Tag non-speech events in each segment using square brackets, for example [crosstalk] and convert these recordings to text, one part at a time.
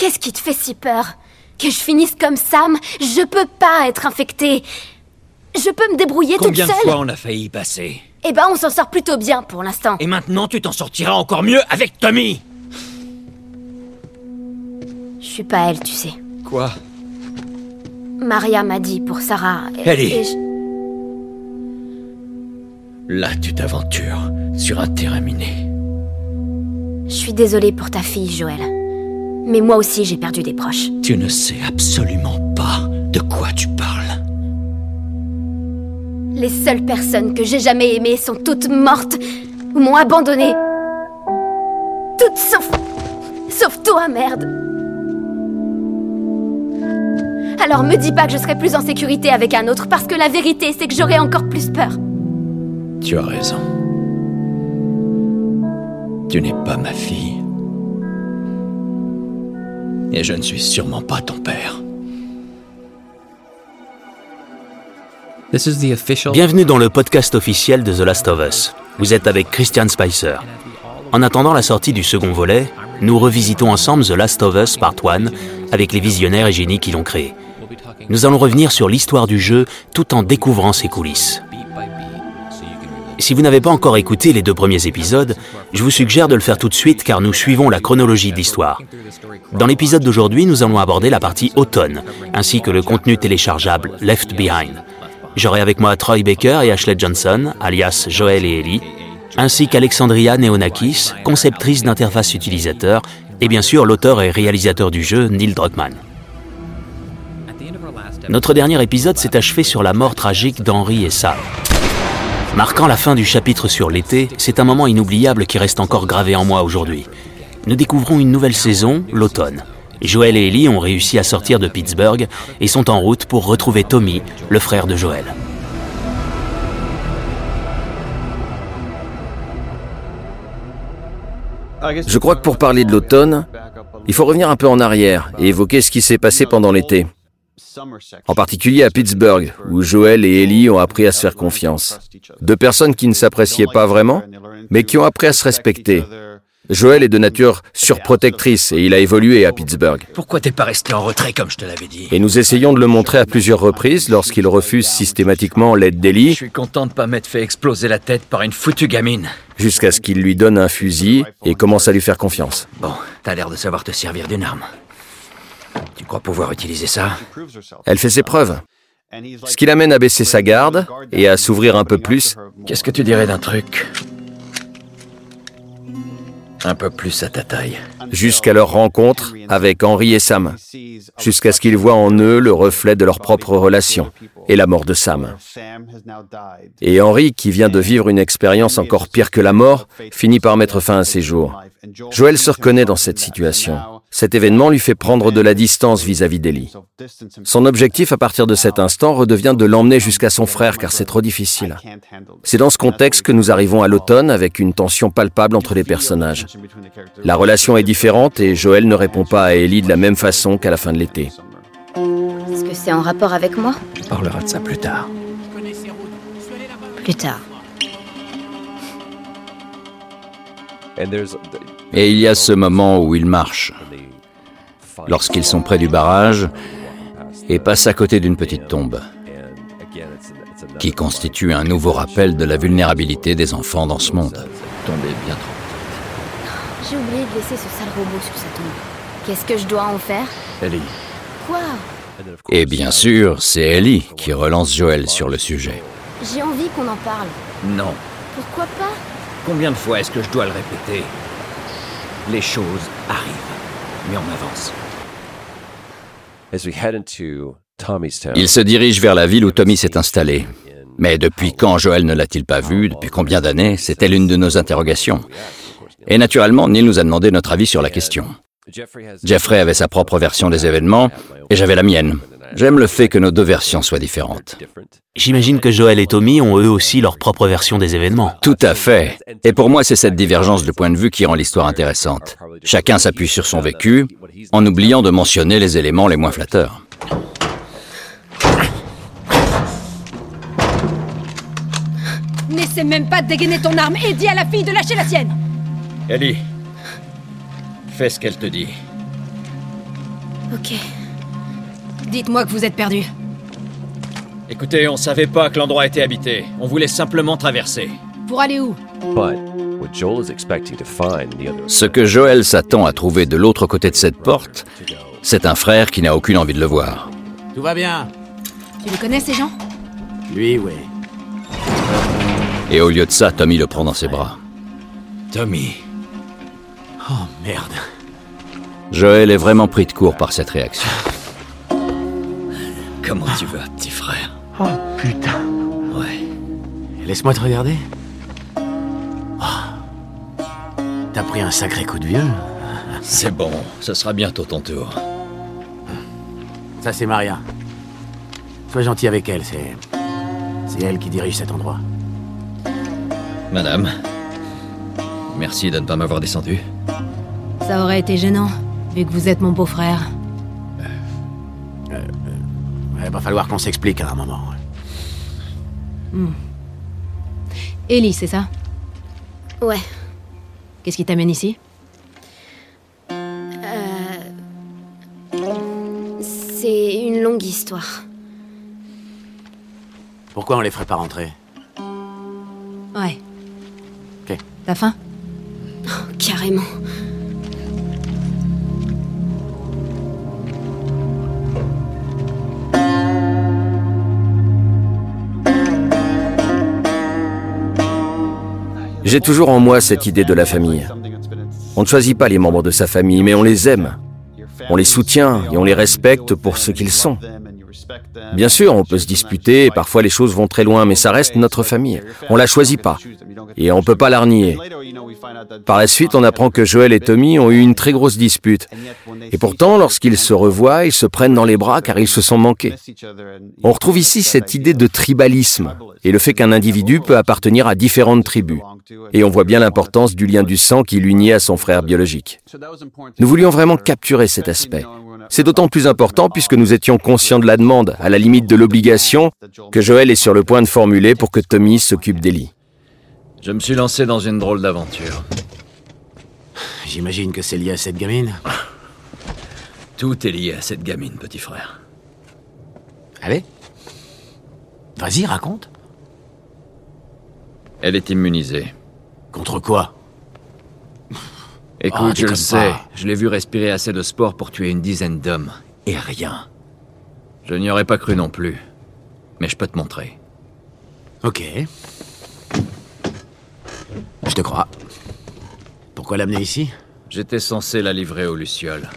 Qu'est-ce qui te fait si peur? Que je finisse comme Sam? Je peux pas être infectée. Je peux me débrouiller Combien toute de seule? fois on a failli y passer? Eh ben, on s'en sort plutôt bien pour l'instant. Et maintenant tu t'en sortiras encore mieux avec Tommy Je suis pas elle, tu sais. Quoi? Maria m'a dit pour Sarah. et- Ellie. et je- Là tu t'aventures sur un terrain miné. Je suis désolée pour ta fille, Joël. Mais moi aussi, j'ai perdu des proches. Tu ne sais absolument pas de quoi tu parles. Les seules personnes que j'ai jamais aimées sont toutes mortes ou m'ont abandonnée. Toutes sauf. sauf toi, merde. Alors me dis pas que je serai plus en sécurité avec un autre, parce que la vérité, c'est que j'aurai encore plus peur. Tu as raison. Tu n'es pas ma fille. Et je ne suis sûrement pas ton père. Bienvenue dans le podcast officiel de The Last of Us. Vous êtes avec Christian Spicer. En attendant la sortie du second volet, nous revisitons ensemble The Last of Us Part 1 avec les visionnaires et génies qui l'ont créé. Nous allons revenir sur l'histoire du jeu tout en découvrant ses coulisses. Si vous n'avez pas encore écouté les deux premiers épisodes, je vous suggère de le faire tout de suite car nous suivons la chronologie de l'histoire. Dans l'épisode d'aujourd'hui, nous allons aborder la partie automne, ainsi que le contenu téléchargeable Left Behind. J'aurai avec moi Troy Baker et Ashley Johnson, alias Joël et Ellie, ainsi qu'Alexandria Neonakis, conceptrice d'interface utilisateur, et bien sûr l'auteur et réalisateur du jeu, Neil Druckmann. Notre dernier épisode s'est achevé sur la mort tragique d'Henri et Sam. Marquant la fin du chapitre sur l'été, c'est un moment inoubliable qui reste encore gravé en moi aujourd'hui. Nous découvrons une nouvelle saison, l'automne. Joël et Ellie ont réussi à sortir de Pittsburgh et sont en route pour retrouver Tommy, le frère de Joël. Je crois que pour parler de l'automne, il faut revenir un peu en arrière et évoquer ce qui s'est passé pendant l'été. En particulier à Pittsburgh, où Joël et Ellie ont appris à se faire confiance. Deux personnes qui ne s'appréciaient pas vraiment, mais qui ont appris à se respecter. Joël est de nature surprotectrice et il a évolué à Pittsburgh. Pourquoi t'es pas resté en retrait comme je te l'avais dit? Et nous essayons de le montrer à plusieurs reprises lorsqu'il refuse systématiquement l'aide Je d'Ellie, suis content de pas m'être fait exploser la tête par une foutue gamine. jusqu'à ce qu'il lui donne un fusil et commence à lui faire confiance. Bon, t'as l'air de savoir te servir d'une arme. Tu crois pouvoir utiliser ça Elle fait ses preuves. Ce qui l'amène à baisser sa garde et à s'ouvrir un peu plus Qu'est-ce que tu dirais d'un truc Un peu plus à ta taille? jusqu'à leur rencontre avec Henri et Sam, jusqu'à ce qu'ils voient en eux le reflet de leur propre relation et la mort de Sam. Et Henri, qui vient de vivre une expérience encore pire que la mort, finit par mettre fin à ses jours. Joël se reconnaît dans cette situation. Cet événement lui fait prendre de la distance vis-à-vis d'Ellie. Son objectif à partir de cet instant redevient de l'emmener jusqu'à son frère car c'est trop difficile. C'est dans ce contexte que nous arrivons à l'automne avec une tension palpable entre les personnages. La relation est différente et Joël ne répond pas à Ellie de la même façon qu'à la fin de l'été. Est-ce que c'est en rapport avec moi? On parlera de ça plus tard. Plus tard. Et il y a ce moment où ils marchent, lorsqu'ils sont près du barrage et passent à côté d'une petite tombe, qui constitue un nouveau rappel de la vulnérabilité des enfants dans ce monde. Tombé bien trop. J'ai oublié de laisser ce sale robot sur sa tombe. Qu'est-ce que je dois en faire? Ellie, Quoi? Et bien sûr, c'est Ellie qui relance Joël sur le sujet. J'ai envie qu'on en parle. non. Pourquoi pas? Combien de fois est-ce que je dois le répéter? Les choses arrivent. Mais on avance. Il se dirige vers la ville où Tommy s'est installé. Mais depuis quand Joël ne l'a-t-il pas vu? Depuis combien d'années? C'était l'une de nos interrogations. Et naturellement, Neil nous a demandé notre avis sur la question. Jeffrey avait sa propre version des événements et j'avais la mienne. J'aime le fait que nos deux versions soient différentes. J'imagine que Joël et Tommy ont eux aussi leur propre version des événements. Tout à fait. Et pour moi, c'est cette divergence de point de vue qui rend l'histoire intéressante. Chacun s'appuie sur son vécu, en oubliant de mentionner les éléments les moins flatteurs. N'essaie même pas de dégainer ton arme et dis à la fille de lâcher la sienne Ellie, fais ce qu'elle te dit. Ok. Dites-moi que vous êtes perdu. Écoutez, on savait pas que l'endroit était habité. On voulait simplement traverser. Pour aller où? Ce que Joël s'attend à trouver de l'autre côté de cette porte, c'est un frère qui n'a aucune envie de le voir. Tout va bien. Tu les connais ces gens? Lui, oui. Et au lieu de ça, Tommy le prend dans ses bras. Tommy. Oh merde. Joël est vraiment pris de court par cette réaction. [sighs] Comment tu vas, petit frère Oh putain. Ouais. Laisse-moi te regarder. Oh. T'as pris un sacré coup de vieux. C'est bon, ce sera bientôt ton tour. Ça, c'est Maria. Sois gentil avec elle, c'est. C'est elle qui dirige cet endroit. Madame. Merci de ne pas m'avoir descendu. Ça aurait été gênant, vu que vous êtes mon beau-frère. Il va falloir qu'on s'explique à un moment. Ellie, c'est ça? Ouais. Qu'est-ce qui t'amène ici? C'est une longue histoire. Pourquoi on les ferait pas rentrer? Ouais. Ok. T'as faim? Carrément. J'ai toujours en moi cette idée de la famille. On ne choisit pas les membres de sa famille, mais on les aime. On les soutient et on les respecte pour ce qu'ils sont. Bien sûr, on peut se disputer, et parfois les choses vont très loin, mais ça reste notre famille. On la choisit pas. Et on ne peut pas la renier. Par la suite, on apprend que Joël et Tommy ont eu une très grosse dispute. Et pourtant, lorsqu'ils se revoient, ils se prennent dans les bras car ils se sont manqués. On retrouve ici cette idée de tribalisme et le fait qu'un individu peut appartenir à différentes tribus. Et on voit bien l'importance du lien du sang qui l'unit à son frère biologique. Nous voulions vraiment capturer cet aspect. C'est d'autant plus important puisque nous étions conscients de la demande, à la limite de l'obligation, que Joël est sur le point de formuler pour que Tommy s'occupe d'Ellie. Je me suis lancé dans une drôle d'aventure. J'imagine que c'est lié à cette gamine. Tout est lié à cette gamine, petit frère. Allez. Vas-y, raconte. Elle est immunisée. Contre quoi? Écoute, Ah, je le sais, pas. je l'ai vu respirer assez de sport pour tuer une dizaine d'hommes. Et rien. Je n'y aurais pas cru non plus. Mais je peux te montrer. Ok. Je te crois. Pourquoi l'amener ici? J'étais censé la livrer aux Lucioles.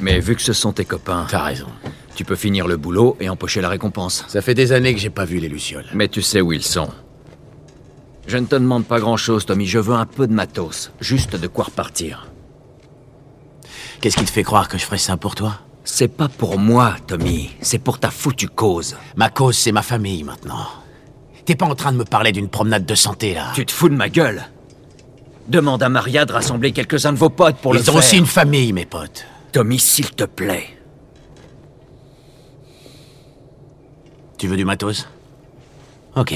Mais vu que ce sont tes copains, T'as raison. tu peux finir le boulot et empocher la récompense. Ça fait des années que j'ai pas vu les Lucioles. Mais tu sais où ils sont. Je ne te demande pas grand-chose, Tommy. Je veux un peu de matos. Juste de quoi repartir. Qu'est-ce qui te fait croire que je ferais ça pour toi? C'est pas pour moi, Tommy. C'est pour ta foutue cause. Ma cause, c'est ma famille maintenant. T'es pas en train de me parler d'une promenade de santé, là Tu te fous de ma gueule Demande à Maria de rassembler quelques-uns de vos potes pour le Ils faire. ont aussi une famille, mes potes. Tommy, s'il te plaît. Tu veux du matos? Ok.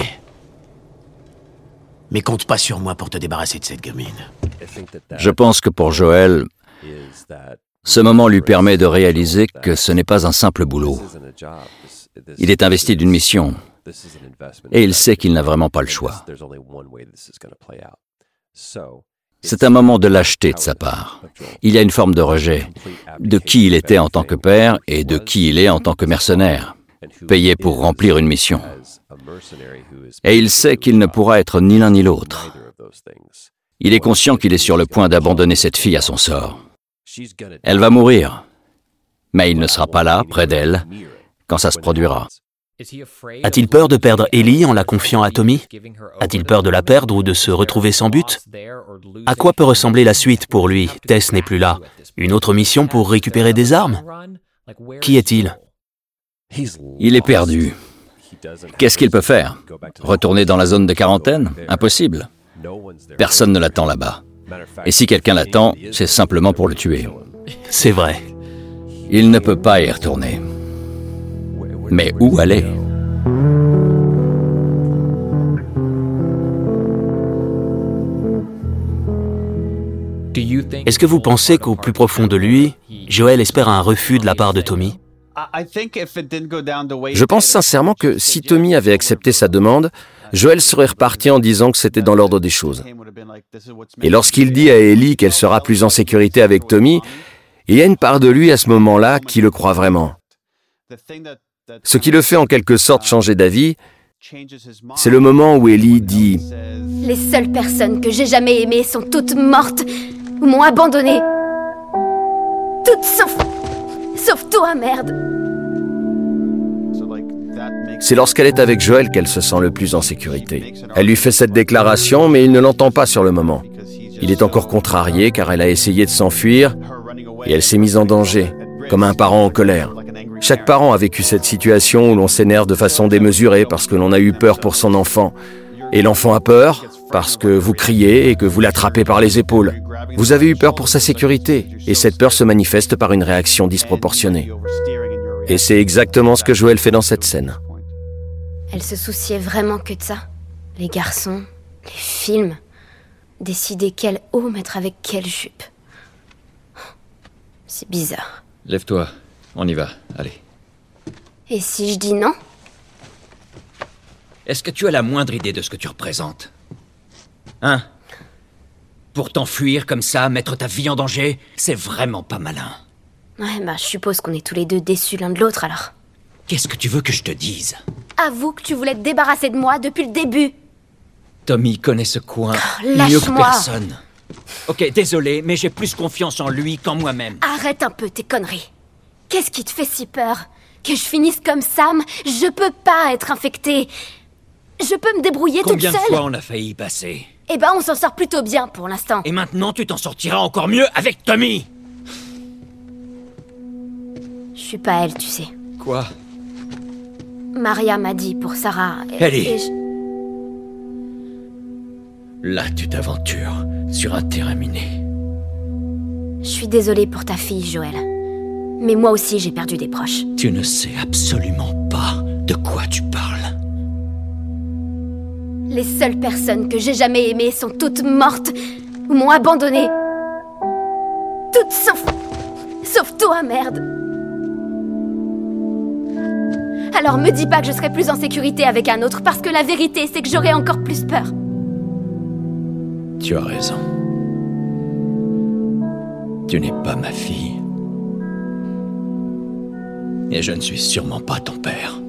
Mais compte pas sur moi pour te débarrasser de cette gamine. Je pense que pour Joël, ce moment lui permet de réaliser que ce n'est pas un simple boulot. Il est investi d'une mission et il sait qu'il n'a vraiment pas le choix. C'est un moment de lâcheté de sa part. Il y a une forme de rejet de qui il était en tant que père et de qui il est en tant que mercenaire, payé pour remplir une mission. Et il sait qu'il ne pourra être ni l'un ni l'autre. Il est conscient qu'il est sur le point d'abandonner cette fille à son sort. Elle va mourir, mais il ne sera pas là, près d'elle, quand ça se produira. A-t-il peur de perdre Ellie en la confiant à Tommy? A-t-il peur de la perdre ou de se retrouver sans but? À quoi peut ressembler la suite pour lui? Tess n'est plus là. Une autre mission pour récupérer des armes? Qui est-il? Il est perdu. Qu'est-ce qu'il peut faire? Retourner dans la zone de quarantaine? Impossible. Personne ne l'attend là-bas. Et si quelqu'un l'attend, c'est simplement pour le tuer. C'est vrai. Il ne peut pas y retourner. Mais où aller? Est-ce que vous pensez qu'au plus profond de lui, Joël espère un refus de la part de Tommy? Je pense sincèrement que si Tommy avait accepté sa demande, Joël serait reparti en disant que c'était dans l'ordre des choses. Et lorsqu'il dit à Ellie qu'elle sera plus en sécurité avec Tommy, il y a une part de lui à ce moment-là qui le croit vraiment. Ce qui le fait en quelque sorte changer d'avis, c'est le moment où Ellie dit ⁇ Les seules personnes que j'ai jamais aimées sont toutes mortes ou m'ont abandonné. Toutes sauf... sauf toi, merde !⁇ C'est lorsqu'elle est avec Joël qu'elle se sent le plus en sécurité. Elle lui fait cette déclaration, mais il ne l'entend pas sur le moment. Il est encore contrarié car elle a essayé de s'enfuir et elle s'est mise en danger, comme un parent en colère. Chaque parent a vécu cette situation où l'on s'énerve de façon démesurée parce que l'on a eu peur pour son enfant. Et l'enfant a peur parce que vous criez et que vous l'attrapez par les épaules. Vous avez eu peur pour sa sécurité et cette peur se manifeste par une réaction disproportionnée. Et c'est exactement ce que Joël fait dans cette scène. Elle se souciait vraiment que de ça. Les garçons, les films, décider quel haut mettre avec quelle jupe. C'est bizarre. Lève-toi, on y va, allez. Et si je dis non Est-ce que tu as la moindre idée de ce que tu représentes Hein Pour t'enfuir comme ça, mettre ta vie en danger, c'est vraiment pas malin. Ouais, bah je suppose qu'on est tous les deux déçus l'un de l'autre alors. Qu'est-ce que tu veux que je te dise Avoue que tu voulais te débarrasser de moi depuis le début. Tommy connaît ce coin Oh, mieux que personne. Ok, désolé, mais j'ai plus confiance en lui qu'en moi-même. Arrête un peu tes conneries. Qu'est-ce qui te fait si peur Que je finisse comme Sam Je peux pas être infectée. Je peux me débrouiller Combien de toute seule. fois on a failli y passer Eh ben, on s'en sort plutôt bien pour l'instant. Et maintenant, tu t'en sortiras encore mieux avec Tommy Je suis pas elle, tu sais. Quoi? Maria m'a dit pour Sarah. et- Ellie. et je- Là, tu t'aventures sur un terrain miné. Je suis désolée pour ta fille, Joël. Mais moi aussi, j'ai perdu des proches. Tu ne sais absolument pas de quoi tu parles. Les seules personnes que j'ai jamais aimées sont toutes mortes ou m'ont abandonnée. Toutes sauf. sauf toi, merde. Alors me dis pas que je serai plus en sécurité avec un autre parce que la vérité, c'est que j'aurai encore plus peur. Tu as raison. Tu n'es pas ma fille. Et je ne suis sûrement pas ton père.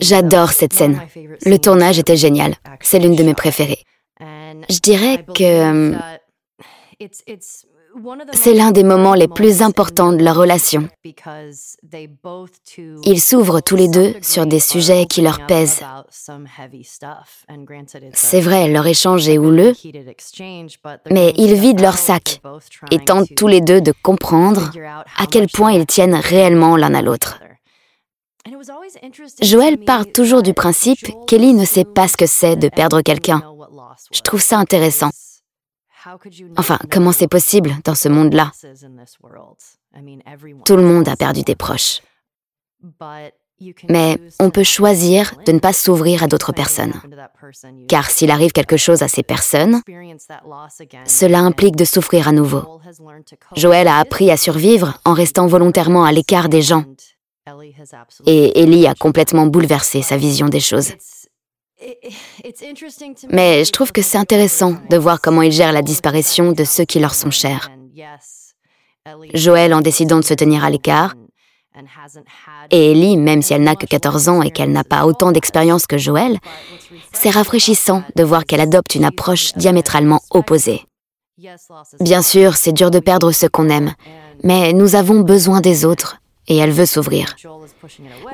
J'adore cette scène. Le tournage était génial. C'est l'une de mes préférées. Je dirais que euh, c'est l'un des moments les plus importants de leur relation. Ils s'ouvrent tous les deux sur des sujets qui leur pèsent. C'est vrai, leur échange est houleux, mais ils vident leur sac et tentent tous les deux de comprendre à quel point ils tiennent réellement l'un à l'autre. Joël part toujours du principe qu'Ellie ne sait pas ce que c'est de perdre quelqu'un. Je trouve ça intéressant. Enfin, comment c'est possible dans ce monde-là? Tout le monde a perdu des proches. Mais on peut choisir de ne pas s'ouvrir à d'autres personnes. Car s'il arrive quelque chose à ces personnes, cela implique de souffrir à nouveau. Joël a appris à survivre en restant volontairement à l'écart des gens. Et Ellie a complètement bouleversé sa vision des choses. [laughs] Mais je trouve que c'est intéressant de voir comment ils gèrent la disparition de ceux qui leur sont chers. Joël en décidant de se tenir à l'écart, et Ellie, même si elle n'a que 14 ans et qu'elle n'a pas autant d'expérience que Joël, c'est rafraîchissant de voir qu'elle adopte une approche diamétralement opposée. Bien sûr, c'est dur de perdre ce qu'on aime, mais nous avons besoin des autres, et elle veut s'ouvrir.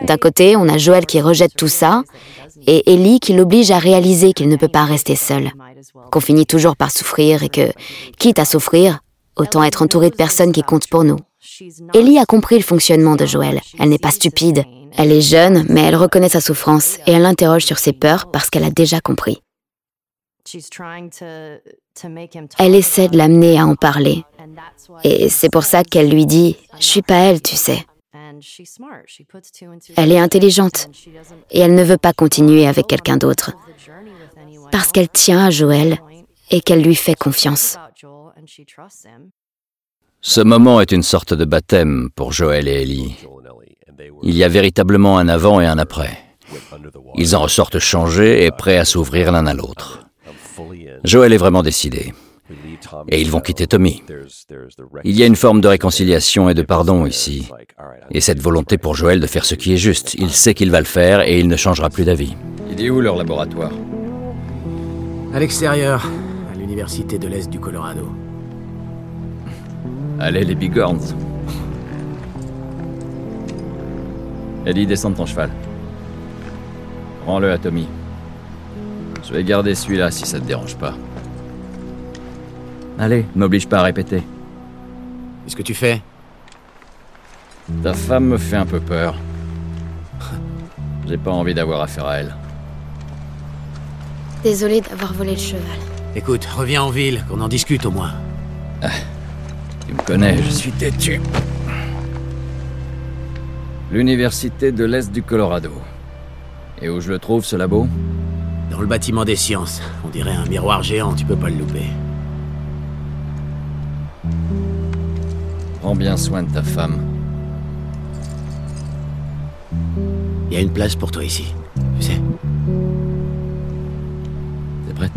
D'un côté, on a Joël qui rejette tout ça, et Ellie qui l'oblige à réaliser qu'il ne peut pas rester seul, qu'on finit toujours par souffrir et que, quitte à souffrir, autant être entouré de personnes qui comptent pour nous. Ellie a compris le fonctionnement de Joël. Elle n'est pas stupide. Elle est jeune, mais elle reconnaît sa souffrance et elle l'interroge sur ses peurs parce qu'elle a déjà compris. Elle essaie de l'amener à en parler. Et c'est pour ça qu'elle lui dit ⁇ Je suis pas elle, tu sais ⁇ Elle est intelligente et elle ne veut pas continuer avec quelqu'un d'autre. Parce qu'elle tient à Joël et qu'elle lui fait confiance. Ce moment est une sorte de baptême pour Joël et Ellie. Il y a véritablement un avant et un après. Ils en ressortent changés et prêts à s'ouvrir l'un à l'autre. Joël est vraiment décidé. Et ils vont quitter Tommy. Il y a une forme de réconciliation et de pardon ici. Et cette volonté pour Joël de faire ce qui est juste. Il sait qu'il va le faire et il ne changera plus d'avis. Il est où leur laboratoire? À l'extérieur, à l'université de l'Est du Colorado. Allez les bigorns. Eddie, descends de ton cheval. Rends-le à Tommy. Je vais garder celui-là si ça te dérange pas. Allez, m'oblige pas à répéter. Qu'est-ce que tu fais? Ta femme me fait un peu peur. J'ai pas envie d'avoir affaire à elle. Désolée d'avoir volé le cheval. Écoute, reviens en ville, qu'on en discute au moins. Ah, tu me connais, je suis têtu. L'Université de l'Est du Colorado. Et où je le trouve, ce labo? Dans le bâtiment des sciences. On dirait un miroir géant, tu peux pas le louper. Prends bien soin de ta femme. Il y a une place pour toi ici, tu sais. T'es prête?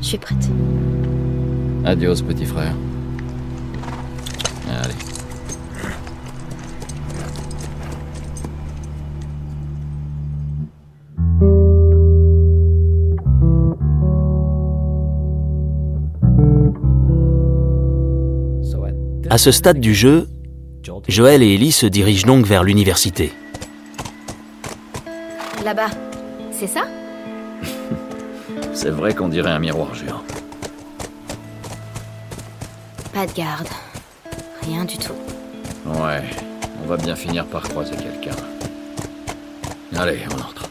Je suis prête. Adios, petit frère. Allez. À ce stade du jeu, Joël et Ellie se dirigent donc vers l'université. Là-bas, c'est ça? [laughs] C'est vrai qu'on dirait un miroir géant. Pas de garde. Rien du tout. Ouais, on va bien finir par croiser quelqu'un. Allez, on entre.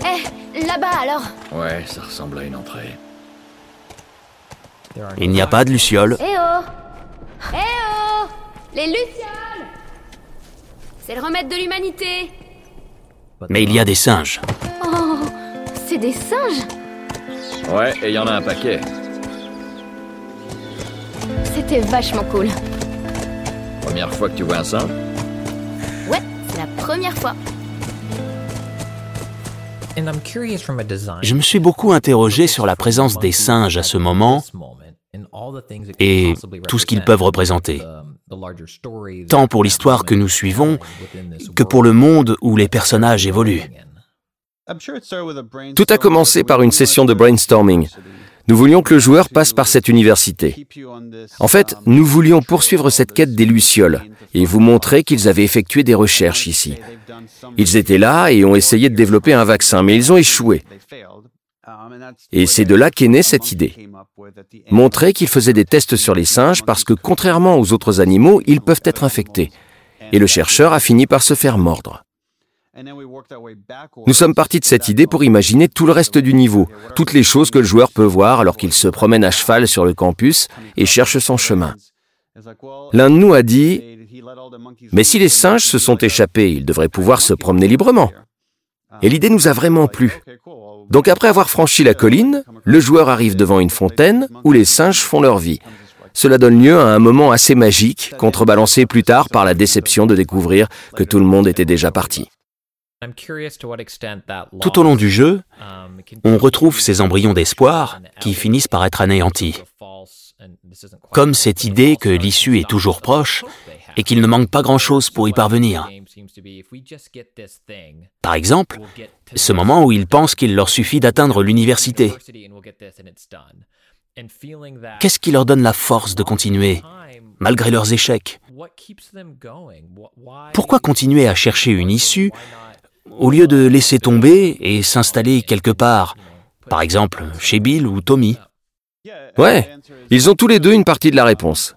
Eh, là-bas alors Ouais, ça ressemble à une entrée. Il n'y a pas de luciole, Eh oh Eh oh Les Lucioles C'est le remède de l'humanité mais il y a des singes. Oh C'est des singes? Ouais, et il y en a un paquet. C'était vachement cool. Première fois que tu vois un singe? Ouais, c'est la première fois. Je me suis beaucoup interrogé sur la présence des singes à ce moment et tout ce qu'ils peuvent représenter, tant pour l'histoire que nous suivons que pour le monde où les personnages évoluent. Tout a commencé par une session de brainstorming. Nous voulions que le joueur passe par cette université. En fait, nous voulions poursuivre cette quête des Lucioles et vous montrer qu'ils avaient effectué des recherches ici. Ils étaient là et ont essayé de développer un vaccin, mais ils ont échoué. Et c'est de là qu'est née cette idée. Montrer qu'ils faisaient des tests sur les singes parce que contrairement aux autres animaux, ils peuvent être infectés. Et le chercheur a fini par se faire mordre. Nous sommes partis de cette idée pour imaginer tout le reste du niveau, toutes les choses que le joueur peut voir alors qu'il se promène à cheval sur le campus et cherche son chemin. L'un de nous a dit, mais si les singes se sont échappés, ils devraient pouvoir se promener librement. Et l'idée nous a vraiment plu. Donc après avoir franchi la colline, le joueur arrive devant une fontaine où les singes font leur vie. Cela donne lieu à un moment assez magique, contrebalancé plus tard par la déception de découvrir que tout le monde était déjà parti. Tout au long du jeu, on retrouve ces embryons d'espoir qui finissent par être anéantis. Comme cette idée que l'issue est toujours proche et qu'il ne manque pas grand-chose pour y parvenir. Par exemple, ce moment où ils pensent qu'il leur suffit d'atteindre l'université. Qu'est-ce qui leur donne la force de continuer, malgré leurs échecs? Pourquoi continuer à chercher une issue au lieu de laisser tomber et s'installer quelque part, par exemple chez Bill ou Tommy? Ouais, ils ont tous les deux une partie de la réponse.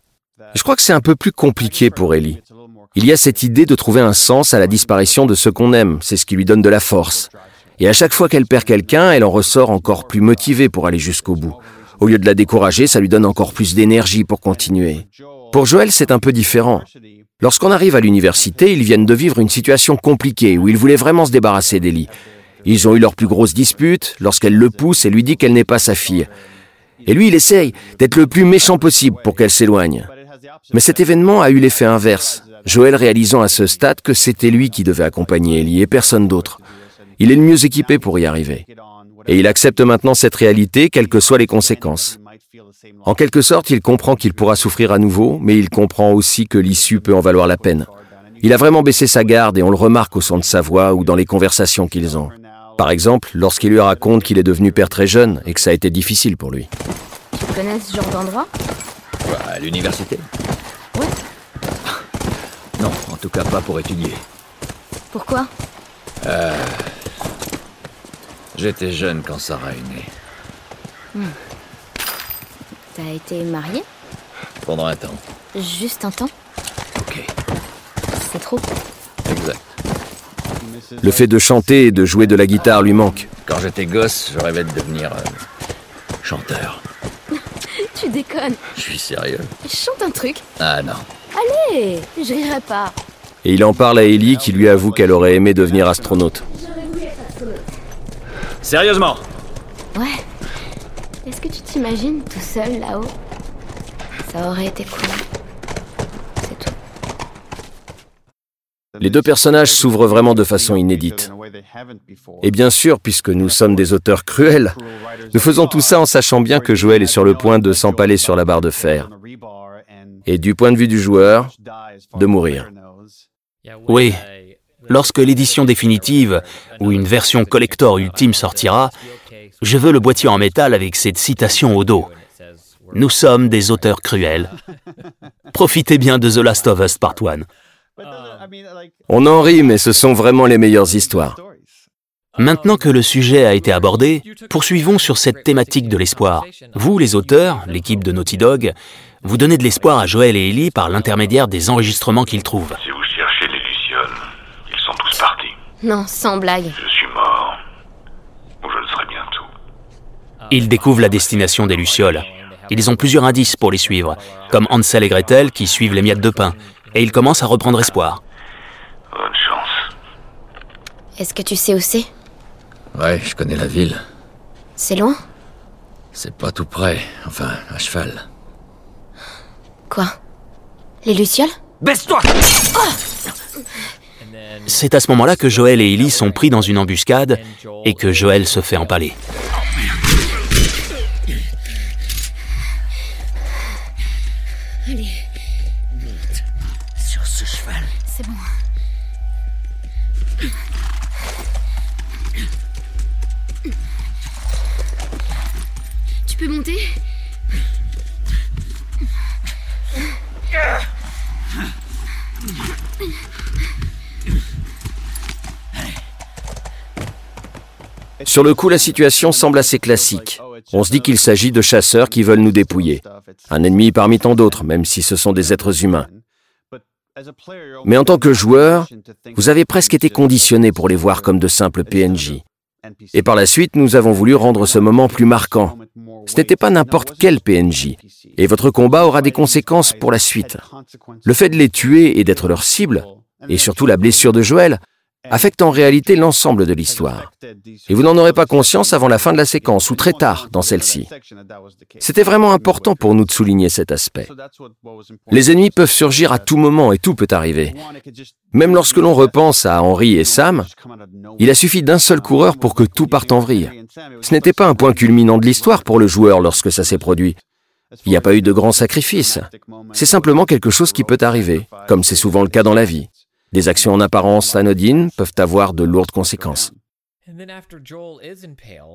Je crois que c'est un peu plus compliqué pour Ellie. Il y a cette idée de trouver un sens à la disparition de ce qu'on aime, c'est ce qui lui donne de la force. Et à chaque fois qu'elle perd quelqu'un, elle en ressort encore plus motivée pour aller jusqu'au bout. Au lieu de la décourager, ça lui donne encore plus d'énergie pour continuer. Pour Joël, c'est un peu différent. Lorsqu'on arrive à l'université, ils viennent de vivre une situation compliquée où ils voulaient vraiment se débarrasser d'Ellie. Ils ont eu leur plus grosse dispute lorsqu'elle le pousse et lui dit qu'elle n'est pas sa fille. Et lui, il essaye d'être le plus méchant possible pour qu'elle s'éloigne. Mais cet événement a eu l'effet inverse, Joël réalisant à ce stade que c'était lui qui devait accompagner Ellie et personne d'autre. Il est le mieux équipé pour y arriver. Et il accepte maintenant cette réalité, quelles que soient les conséquences. En quelque sorte, il comprend qu'il pourra souffrir à nouveau, mais il comprend aussi que l'issue peut en valoir la peine. Il a vraiment baissé sa garde et on le remarque au son de sa voix ou dans les conversations qu'ils ont. Par exemple, lorsqu'il lui raconte qu'il est devenu père très jeune et que ça a été difficile pour lui. À l'université Ouais. Non, en tout cas pas pour étudier. Pourquoi? Euh... J'étais jeune quand Sarah est née. Hmm. T'as été marié Pendant un temps. Juste un temps? Ok. C'est trop. Exact. Le fait de chanter et de jouer de la guitare lui manque. Quand j'étais gosse, je rêvais de devenir euh, chanteur. Tu déconnes. Je suis sérieux. Chante un truc. Ah non. Allez, je rirai pas. Et il en parle à Ellie qui lui avoue qu'elle aurait aimé devenir astronaute. Sérieusement Ouais. Est-ce que tu t'imagines tout seul là-haut? Ça aurait été cool. C'est tout. Les deux personnages s'ouvrent vraiment de façon inédite. Et bien sûr, puisque nous sommes des auteurs cruels, nous faisons tout ça en sachant bien que Joël est sur le point de s'empaler sur la barre de fer. Et du point de vue du joueur, de mourir. Oui, lorsque l'édition définitive ou une version collector ultime sortira, je veux le boîtier en métal avec cette citation au dos. Nous sommes des auteurs cruels. Profitez bien de The Last of Us Part 1. On en rit, mais ce sont vraiment les meilleures histoires. Maintenant que le sujet a été abordé, poursuivons sur cette thématique de l'espoir. Vous, les auteurs, l'équipe de Naughty Dog, vous donnez de l'espoir à Joël et Ellie par l'intermédiaire des enregistrements qu'ils trouvent. Si vous cherchez les Lucioles, ils sont tous partis. Non, sans blague. Je suis mort. Ou je le serai bientôt. Ils découvrent la destination des Lucioles. Ils ont plusieurs indices pour les suivre, comme Hansel et Gretel qui suivent les miettes de pain, et ils commencent à reprendre espoir. Bonne chance. Est-ce que tu sais où c'est? Ouais, je connais la ville. C'est loin? C'est pas tout près, enfin, à cheval. Quoi? Les Lucioles? Baisse-toi C'est à ce moment-là que Joël et Ellie sont pris dans une embuscade et que Joël se fait empaler. Allez. Sur le coup, la situation semble assez classique. On se dit qu'il s'agit de chasseurs qui veulent nous dépouiller. Un ennemi parmi tant d'autres, même si ce sont des êtres humains. Mais en tant que joueur, vous avez presque été conditionné pour les voir comme de simples PNJ. Et par la suite, nous avons voulu rendre ce moment plus marquant. Ce n'était pas n'importe quel PNJ. Et votre combat aura des conséquences pour la suite. Le fait de les tuer et d'être leur cible, et surtout la blessure de Joël, affecte en réalité l'ensemble de l'histoire. Et vous n'en aurez pas conscience avant la fin de la séquence, ou très tard dans celle-ci. C'était vraiment important pour nous de souligner cet aspect. Les ennemis peuvent surgir à tout moment et tout peut arriver. Même lorsque l'on repense à Henry et Sam, il a suffi d'un seul coureur pour que tout parte en vrille. Ce n'était pas un point culminant de l'histoire pour le joueur lorsque ça s'est produit. Il n'y a pas eu de grands sacrifices. C'est simplement quelque chose qui peut arriver, comme c'est souvent le cas dans la vie. Des actions en apparence anodines peuvent avoir de lourdes conséquences.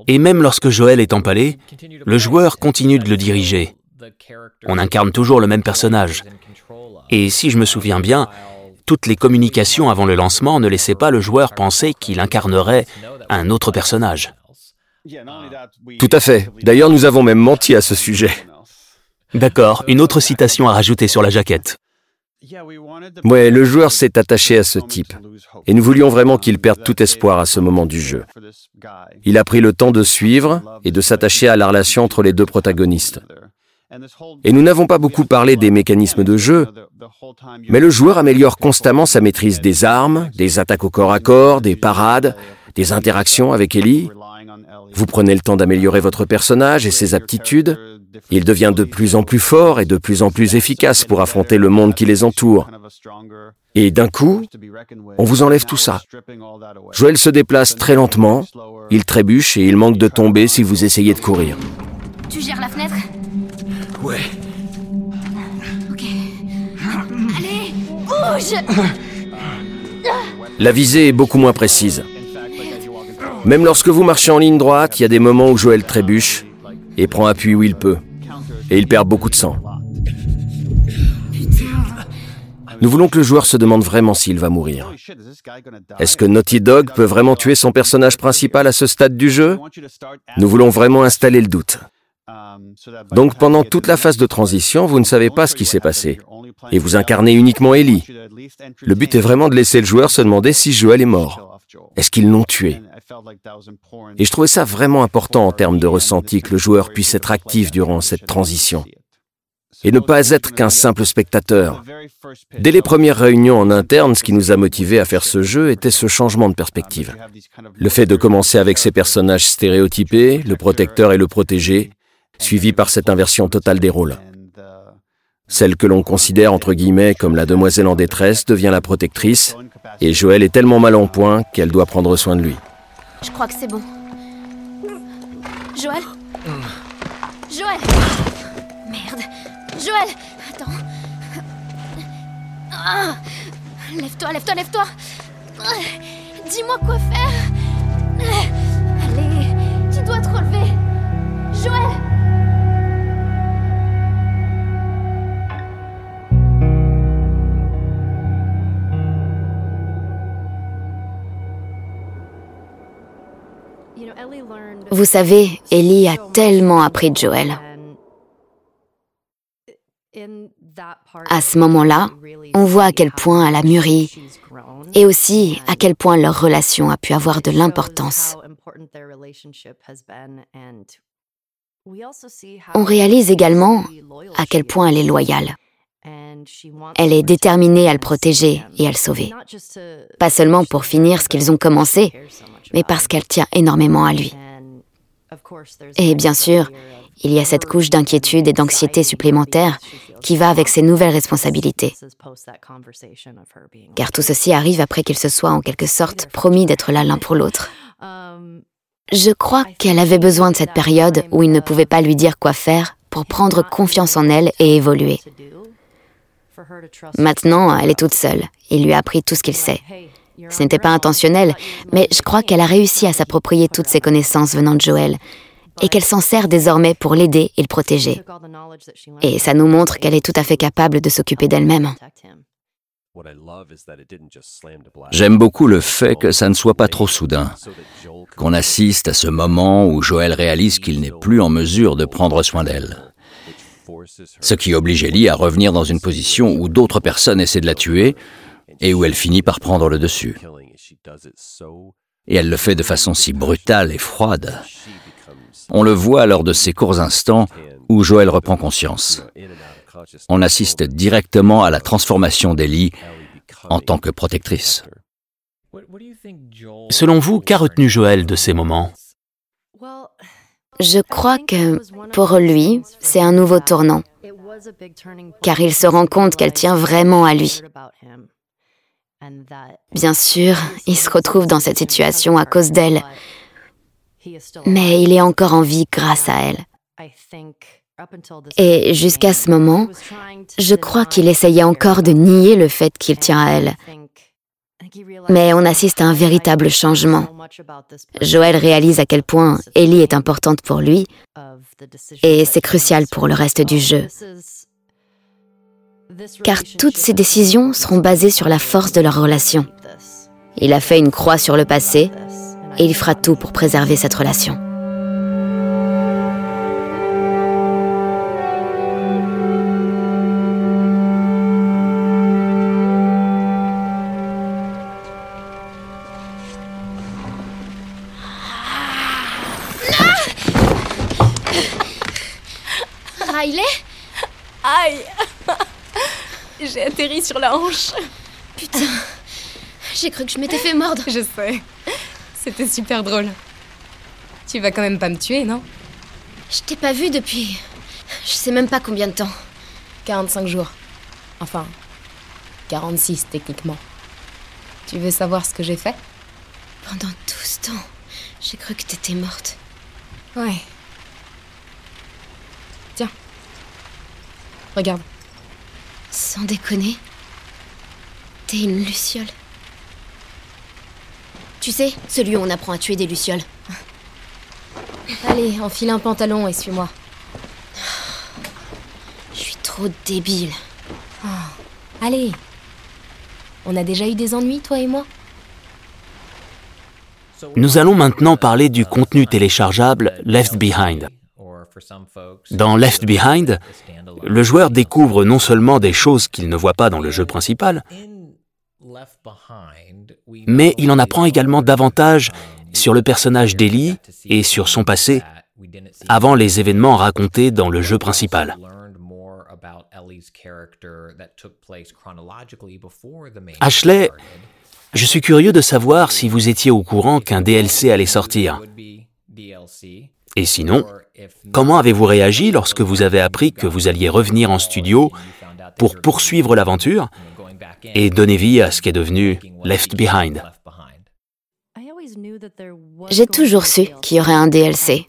Et même lorsque Joël est empalé, le joueur continue de le diriger. On incarne toujours le même personnage. Et si je me souviens bien, toutes les communications avant le lancement ne laissaient pas le joueur penser qu'il incarnerait un autre personnage. Tout à fait. D'ailleurs, nous avons même menti à ce sujet. D'accord, une autre citation à rajouter sur la jaquette. Ouais, le joueur s'est attaché à ce type. Et nous voulions vraiment qu'il perde tout espoir à ce moment du jeu. Il a pris le temps de suivre et de s'attacher à la relation entre les deux protagonistes. Et nous n'avons pas beaucoup parlé des mécanismes de jeu, mais le joueur améliore constamment sa maîtrise des armes, des attaques au corps à corps, des parades, des interactions avec Ellie. Vous prenez le temps d'améliorer votre personnage et ses aptitudes. Il devient de plus en plus fort et de plus en plus efficace pour affronter le monde qui les entoure. Et d'un coup, on vous enlève tout ça. Joël se déplace très lentement, il trébuche et il manque de tomber si vous essayez de courir. Tu gères la fenêtre? Ouais. Ok. Allez, bouge La visée est beaucoup moins précise. Même lorsque vous marchez en ligne droite, il y a des moments où Joël trébuche et prend appui où il peut. Et il perd beaucoup de sang. Nous voulons que le joueur se demande vraiment s'il va mourir. Est-ce que Naughty Dog peut vraiment tuer son personnage principal à ce stade du jeu? Nous voulons vraiment installer le doute. Donc pendant toute la phase de transition, vous ne savez pas ce qui s'est passé. Et vous incarnez uniquement Ellie. Le but est vraiment de laisser le joueur se demander si Joel est mort. Est-ce qu'ils l'ont tué Et je trouvais ça vraiment important en termes de ressenti que le joueur puisse être actif durant cette transition et ne pas être qu'un simple spectateur. Dès les premières réunions en interne, ce qui nous a motivés à faire ce jeu était ce changement de perspective. Le fait de commencer avec ces personnages stéréotypés, le protecteur et le protégé, suivi par cette inversion totale des rôles. Celle que l'on considère entre guillemets comme la demoiselle en détresse devient la protectrice, et Joël est tellement mal en point qu'elle doit prendre soin de lui. Je crois que c'est bon. Joël? Joël? Merde. Joël! Attends. Ah. Lève-toi, lève-toi, lève-toi. Dis-moi quoi faire. Allez, tu dois te relever. Joël Vous savez, Ellie a tellement appris de Joël. À ce moment-là, on voit à quel point elle a mûri et aussi à quel point leur relation a pu avoir de l'importance. On réalise également à quel point elle est loyale. Elle est déterminée à le protéger et à le sauver. Pas seulement pour finir ce qu'ils ont commencé, mais parce qu'elle tient énormément à lui. Et bien sûr, il y a cette couche d'inquiétude et d'anxiété supplémentaire qui va avec ces nouvelles responsabilités. Car tout ceci arrive après qu'ils se soient en quelque sorte promis d'être là l'un pour l'autre. Je crois qu'elle avait besoin de cette période où il ne pouvait pas lui dire quoi faire pour prendre confiance en elle et évoluer. Maintenant, elle est toute seule. Il lui a appris tout ce qu'il sait. Ce n'était pas intentionnel, mais je crois qu'elle a réussi à s'approprier toutes ces connaissances venant de Joël et qu'elle s'en sert désormais pour l'aider et le protéger. Et ça nous montre qu'elle est tout à fait capable de s'occuper d'elle-même. J'aime beaucoup le fait que ça ne soit pas trop soudain, qu'on assiste à ce moment où Joël réalise qu'il n'est plus en mesure de prendre soin d'elle. Ce qui oblige Ellie à revenir dans une position où d'autres personnes essaient de la tuer et où elle finit par prendre le dessus. Et elle le fait de façon si brutale et froide. On le voit lors de ces courts instants où Joël reprend conscience. On assiste directement à la transformation d'Ellie en tant que protectrice. Selon vous, qu'a retenu Joël de ces moments? Je crois que pour lui, c'est un nouveau tournant, car il se rend compte qu'elle tient vraiment à lui. Bien sûr, il se retrouve dans cette situation à cause d'elle, mais il est encore en vie grâce à elle. Et jusqu'à ce moment, je crois qu'il essayait encore de nier le fait qu'il tient à elle. Mais on assiste à un véritable changement. Joël réalise à quel point Ellie est importante pour lui, et c'est crucial pour le reste du jeu. Car toutes ses décisions seront basées sur la force de leur relation. Il a fait une croix sur le passé, et il fera tout pour préserver cette relation. Hanche. Putain, j'ai cru que je m'étais fait mordre. Je sais. C'était super drôle. Tu vas quand même pas me tuer, non? Je t'ai pas vu depuis. Je sais même pas combien de temps. 45 jours. Enfin, 46 techniquement. Tu veux savoir ce que j'ai fait? Pendant tout ce temps, j'ai cru que t'étais morte. Ouais. Tiens. Regarde. Sans déconner. T'es une luciole. Tu sais, celui où on apprend à tuer des lucioles. Allez, enfile un pantalon et suis-moi. Je suis trop débile. Oh. Allez. On a déjà eu des ennuis, toi et moi? Nous allons maintenant parler du contenu téléchargeable Left Behind. Dans Left Behind, le joueur découvre non seulement des choses qu'il ne voit pas dans le jeu principal, mais il en apprend également davantage sur le personnage d'Ellie et sur son passé avant les événements racontés dans le jeu principal. Ashley, je suis curieux de savoir si vous étiez au courant qu'un DLC allait sortir. Et sinon, comment avez-vous réagi lorsque vous avez appris que vous alliez revenir en studio pour poursuivre l'aventure et donner vie à ce qui est devenu Left Behind? J'ai toujours su qu'il y aurait un DLC,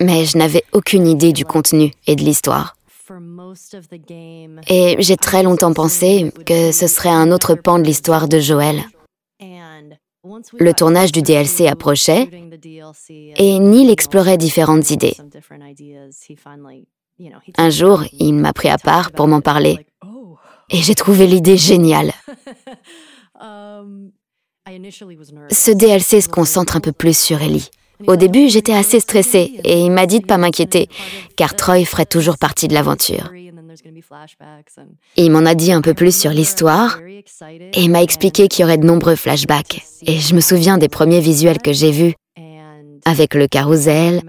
mais je n'avais aucune idée du contenu et de l'histoire. Et j'ai très longtemps pensé que ce serait un autre pan de l'histoire de Joël. Le tournage du DLC approchait et Neil explorait différentes idées. Un jour, il m'a pris à part pour m'en parler et j'ai trouvé l'idée géniale. [laughs] Ce DLC se concentre un peu plus sur Ellie. Au début, j'étais assez stressée et il m'a dit de pas m'inquiéter, car Troy ferait toujours partie de l'aventure. Il m'en a dit un peu plus sur l'histoire et m'a expliqué qu'il y aurait de nombreux flashbacks. Et je me souviens des premiers visuels que j'ai vus, avec le carrousel,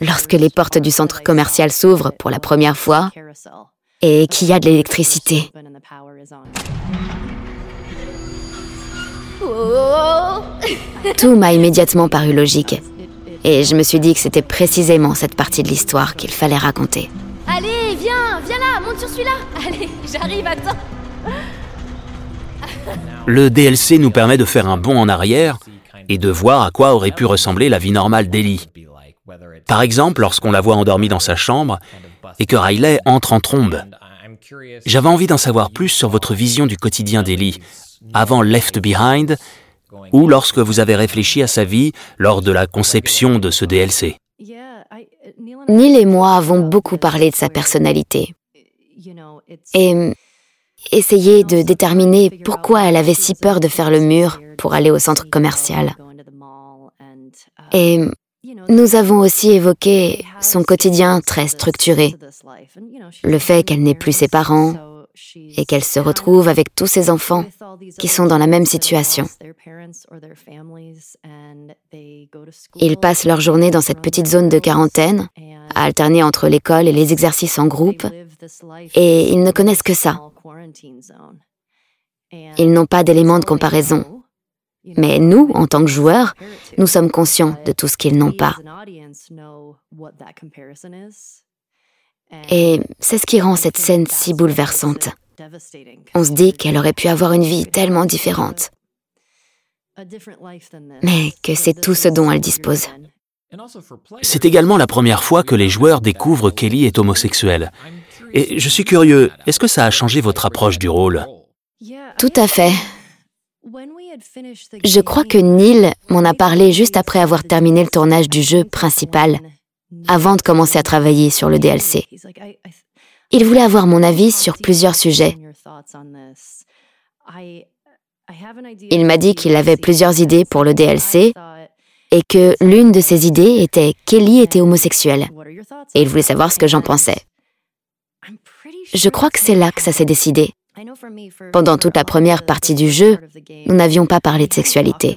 lorsque les portes du centre commercial s'ouvrent pour la première fois et qu'il y a de l'électricité. [laughs] Tout m'a immédiatement paru logique. Et je me suis dit que c'était précisément cette partie de l'histoire qu'il fallait raconter. Allez, viens, viens là, monte sur celui-là. [laughs] Allez, j'arrive, attends. Le DLC nous permet de faire un bond en arrière et de voir à quoi aurait pu ressembler la vie normale d'Ellie. Par exemple, lorsqu'on la voit endormie dans sa chambre et que Riley entre en trombe. J'avais envie d'en savoir plus sur votre vision du quotidien d'Ellie, avant Left Behind, ou lorsque vous avez réfléchi à sa vie lors de la conception de ce DLC. Neil et moi avons beaucoup parlé de sa personnalité et essayé de déterminer pourquoi elle avait si peur de faire le mur pour aller au centre commercial. Et nous avons aussi évoqué son quotidien très structuré, le fait qu'elle n'ait plus ses parents et qu'elle se retrouve avec tous ses enfants qui sont dans la même situation. Ils passent leur journée dans cette petite zone de quarantaine, à alterner entre l'école et les exercices en groupe, et ils ne connaissent que ça. Ils n'ont pas d'éléments de comparaison. Mais nous, en tant que joueurs, nous sommes conscients de tout ce qu'ils n'ont pas. Et c'est ce qui rend cette scène si bouleversante. On se dit qu'elle aurait pu avoir une vie tellement différente. Mais que c'est tout ce dont elle dispose. C'est également la première fois que les joueurs découvrent qu'Ellie est homosexuelle. Et je suis curieux, est-ce que ça a changé votre approche du rôle? Tout à fait. Je crois que Neil m'en a parlé juste après avoir terminé le tournage du jeu principal, avant de commencer à travailler sur le DLC. Il voulait avoir mon avis sur plusieurs sujets. Il m'a dit qu'il avait plusieurs idées pour le DLC et que l'une de ses idées était qu'Ellie était homosexuelle. Et il voulait savoir ce que j'en pensais. Je crois que c'est là que ça s'est décidé. Pendant toute la première partie du jeu, nous n'avions pas parlé de sexualité.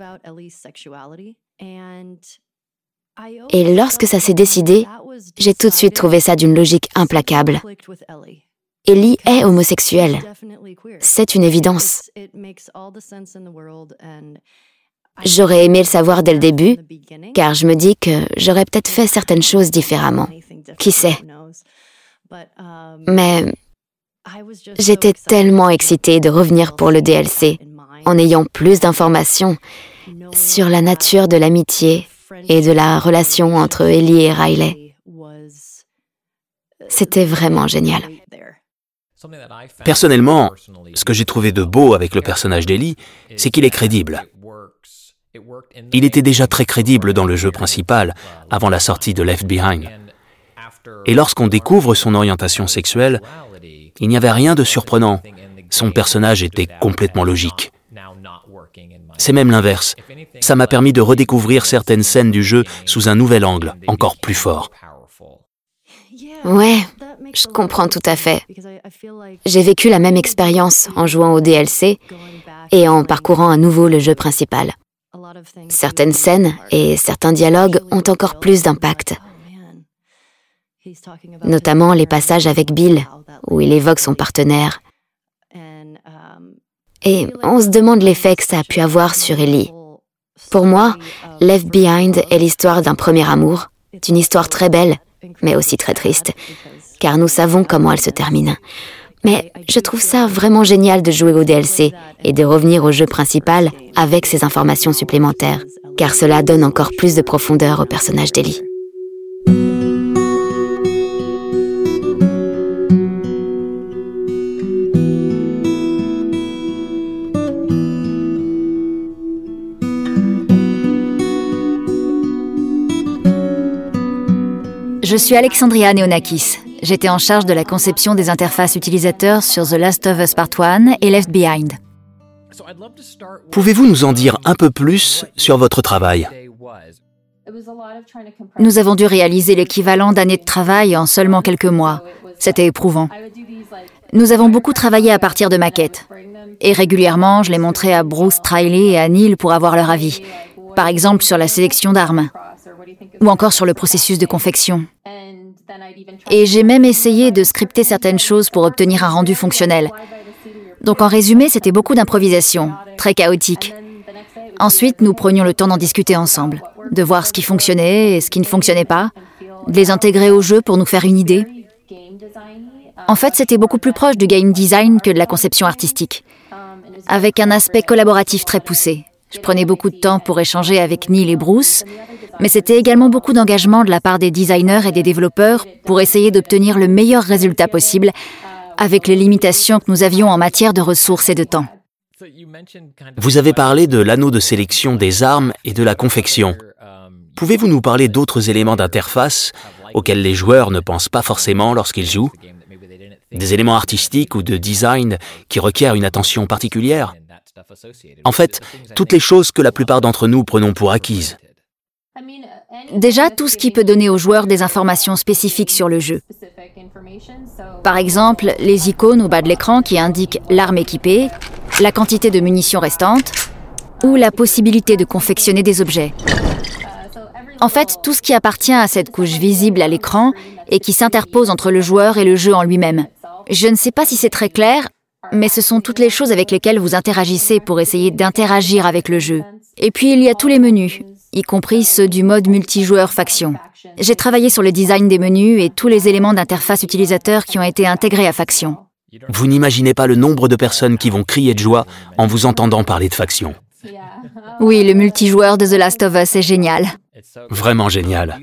Et lorsque ça s'est décidé, j'ai tout de suite trouvé ça d'une logique implacable. Ellie est homosexuelle. C'est une évidence. J'aurais aimé le savoir dès le début, car je me dis que j'aurais peut-être fait certaines choses différemment. Qui sait? Mais j'étais tellement excitée de revenir pour le DLC, en ayant plus d'informations sur la nature de l'amitié et de la relation entre Ellie et Riley. C'était vraiment génial. Personnellement, ce que j'ai trouvé de beau avec le personnage d'Ellie, c'est qu'il est crédible. Il était déjà très crédible dans le jeu principal, avant la sortie de Left Behind. Et lorsqu'on découvre son orientation sexuelle, il n'y avait rien de surprenant. Son personnage était complètement logique. C'est même l'inverse. Ça m'a permis de redécouvrir certaines scènes du jeu sous un nouvel angle, encore plus fort. Ouais, je comprends tout à fait. J'ai vécu la même expérience en jouant au DLC et en parcourant à nouveau le jeu principal. Certaines scènes et certains dialogues ont encore plus d'impact. Notamment les passages avec Bill, où il évoque son partenaire. Et on se demande l'effet que ça a pu avoir sur Ellie. Pour moi, Left Behind est l'histoire d'un premier amour, d'une histoire très belle, mais aussi très triste, car nous savons comment elle se termine. Mais je trouve ça vraiment génial de jouer au DLC et de revenir au jeu principal avec ces informations supplémentaires, car cela donne encore plus de profondeur au personnage d'Ellie. Je suis Alexandria Neonakis. J'étais en charge de la conception des interfaces utilisateurs sur The Last of Us Part 1 et Left Behind. Pouvez-vous nous en dire un peu plus sur votre travail? Nous avons dû réaliser l'équivalent d'années de travail en seulement quelques mois. C'était éprouvant. Nous avons beaucoup travaillé à partir de maquettes. Et régulièrement, je les montrais à Bruce Triley et à Neil pour avoir leur avis. Par exemple sur la sélection d'armes ou encore sur le processus de confection. Et j'ai même essayé de scripter certaines choses pour obtenir un rendu fonctionnel. Donc en résumé, c'était beaucoup d'improvisation, très chaotique. Ensuite, nous prenions le temps d'en discuter ensemble, de voir ce qui fonctionnait et ce qui ne fonctionnait pas, de les intégrer au jeu pour nous faire une idée. En fait, c'était beaucoup plus proche du game design que de la conception artistique, avec un aspect collaboratif très poussé. Je prenais beaucoup de temps pour échanger avec Neil et Bruce, mais c'était également beaucoup d'engagement de la part des designers et des développeurs pour essayer d'obtenir le meilleur résultat possible avec les limitations que nous avions en matière de ressources et de temps. Vous avez parlé de l'anneau de sélection des armes et de la confection. Pouvez-vous nous parler d'autres éléments d'interface auxquels les joueurs ne pensent pas forcément lorsqu'ils jouent? Des éléments artistiques ou de design qui requièrent une attention particulière? En fait, toutes les choses que la plupart d'entre nous prenons pour acquises. Déjà, tout ce qui peut donner aux joueurs des informations spécifiques sur le jeu. Par exemple, les icônes au bas de l'écran qui indiquent l'arme équipée, la quantité de munitions restantes ou la possibilité de confectionner des objets. En fait, tout ce qui appartient à cette couche visible à l'écran et qui s'interpose entre le joueur et le jeu en lui-même. Je ne sais pas si c'est très clair, mais ce sont toutes les choses avec lesquelles vous interagissez pour essayer d'interagir avec le jeu. Et puis il y a tous les menus, y compris ceux du mode multijoueur faction. J'ai travaillé sur le design des menus et tous les éléments d'interface utilisateur qui ont été intégrés à faction. Vous n'imaginez pas le nombre de personnes qui vont crier de joie en vous entendant parler de faction. Oui, le multijoueur de The Last of Us est génial. Vraiment génial.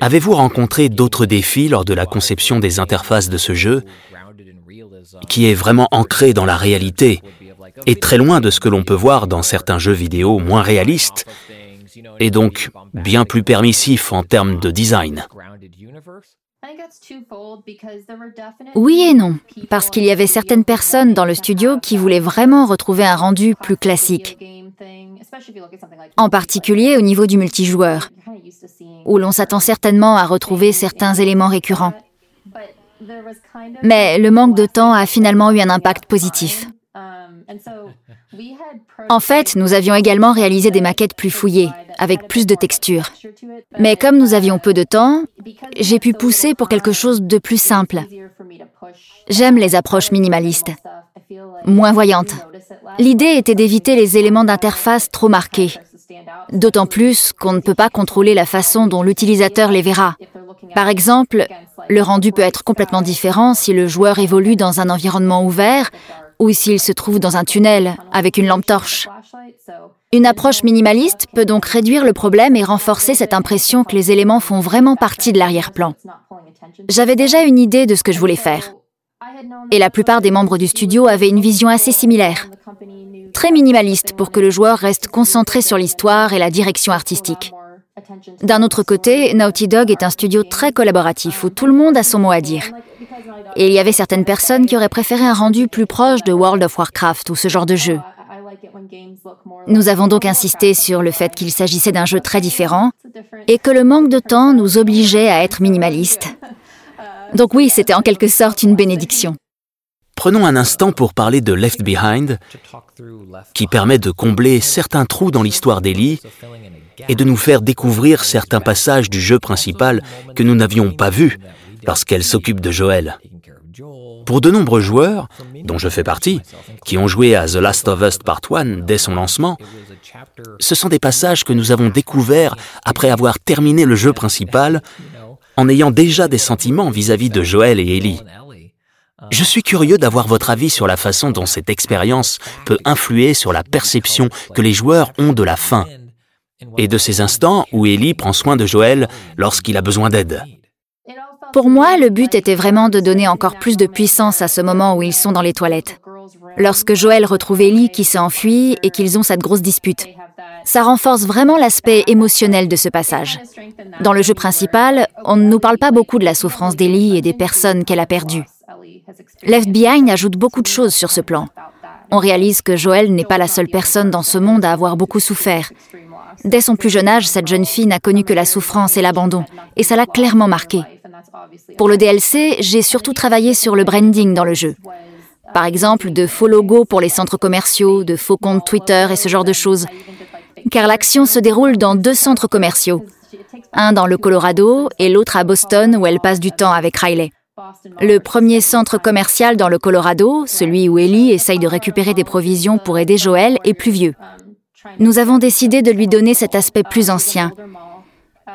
Avez-vous rencontré d'autres défis lors de la conception des interfaces de ce jeu? Qui est vraiment ancré dans la réalité et très loin de ce que l'on peut voir dans certains jeux vidéo moins réalistes et donc bien plus permissifs en termes de design. Oui et non, parce qu'il y avait certaines personnes dans le studio qui voulaient vraiment retrouver un rendu plus classique, en particulier au niveau du multijoueur, où l'on s'attend certainement à retrouver certains éléments récurrents. Mais le manque de temps a finalement eu un impact positif. En fait, nous avions également réalisé des maquettes plus fouillées, avec plus de textures. Mais comme nous avions peu de temps, j'ai pu pousser pour quelque chose de plus simple. J'aime les approches minimalistes. moins voyante. L'idée était d'éviter les éléments d'interface trop marqués, d'autant plus qu'on ne peut pas contrôler la façon dont l'utilisateur les verra. Par exemple, le rendu peut être complètement différent si le joueur évolue dans un environnement ouvert ou s'il se trouve dans un tunnel avec une lampe torche. Une approche minimaliste peut donc réduire le problème et renforcer cette impression que les éléments font vraiment partie de l'arrière-plan. J'avais déjà une idée de ce que je voulais faire. Et la plupart des membres du studio avaient une vision assez similaire. Très minimaliste pour que le joueur reste concentré sur l'histoire et la direction artistique. D'un autre côté, Naughty Dog est un studio très collaboratif où tout le monde a son mot à dire. Et il y avait certaines personnes qui auraient préféré un rendu plus proche de World of Warcraft ou ce genre de jeu. Nous avons donc insisté sur le fait qu'il s'agissait d'un jeu très différent et que le manque de temps nous obligeait à être minimalistes. Donc oui, c'était en quelque sorte une bénédiction. Prenons un instant pour parler de Left Behind, qui permet de combler certains trous dans l'histoire d'Ellie et de nous faire découvrir certains passages du jeu principal que nous n'avions pas vus lorsqu'elle s'occupe de Joël. Pour de nombreux joueurs, dont je fais partie, qui ont joué à The Last of Us Part 1 dès son lancement, ce sont des passages que nous avons découverts après avoir terminé le jeu principal, en ayant déjà des sentiments vis-à-vis de Joël et Ellie. Je suis curieux d'avoir votre avis sur la façon dont cette expérience peut influer sur la perception que les joueurs ont de la fin et de ces instants où Ellie prend soin de Joël lorsqu'il a besoin d'aide. Pour moi, le but était vraiment de donner encore plus de puissance à ce moment où ils sont dans les toilettes. Lorsque Joël retrouve Ellie qui s'est enfuie et qu'ils ont cette grosse dispute. Ça renforce vraiment l'aspect émotionnel de ce passage. Dans le jeu principal, on ne nous parle pas beaucoup de la souffrance d'Ellie et des personnes qu'elle a perdues. Left Behind ajoute beaucoup de choses sur ce plan. On réalise que Joël n'est pas la seule personne dans ce monde à avoir beaucoup souffert. Dès son plus jeune âge, cette jeune fille n'a connu que la souffrance et l'abandon, et ça l'a clairement marqué. Pour le DLC, j'ai surtout travaillé sur le branding dans le jeu. Par exemple, de faux logos pour les centres commerciaux, de faux comptes Twitter et ce genre de choses. Car l'action se déroule dans deux centres commerciaux. Un dans le Colorado et l'autre à Boston où elle passe du temps avec Riley. Le premier centre commercial dans le Colorado, celui où Ellie essaye de récupérer des provisions pour aider Joël, est plus vieux. Nous avons décidé de lui donner cet aspect plus ancien,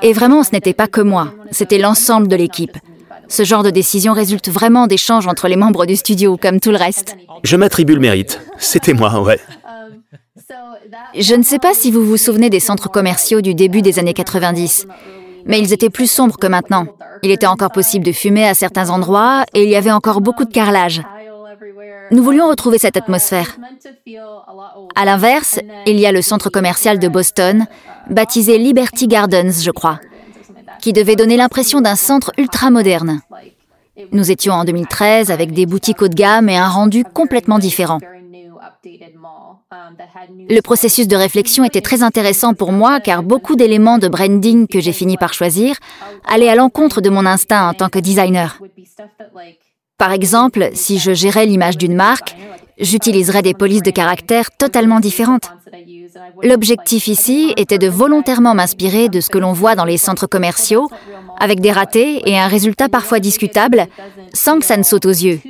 et vraiment, ce n'était pas que moi, c'était l'ensemble de l'équipe. Ce genre de décision résulte vraiment d'échanges entre les membres du studio, comme tout le reste. Je m'attribue le mérite. C'était moi, ouais. Je ne sais pas si vous vous souvenez des centres commerciaux du début des années 90, mais ils étaient plus sombres que maintenant. Il était encore possible de fumer à certains endroits et il y avait encore beaucoup de carrelage. Nous voulions retrouver cette atmosphère. À l'inverse, il y a le centre commercial de Boston, baptisé Liberty Gardens, je crois, qui devait donner l'impression d'un centre ultra moderne. Nous étions en 2013 avec des boutiques haut de gamme et un rendu complètement différent. Le processus de réflexion était très intéressant pour moi car beaucoup d'éléments de branding que j'ai fini par choisir allaient à l'encontre de mon instinct en tant que designer. Par exemple, si je gérais l'image d'une marque, j'utiliserais des polices de caractère totalement différentes. L'objectif ici était de volontairement m'inspirer de ce que l'on voit dans les centres commerciaux, avec des ratés et un résultat parfois discutable, sans que ça ne saute aux yeux.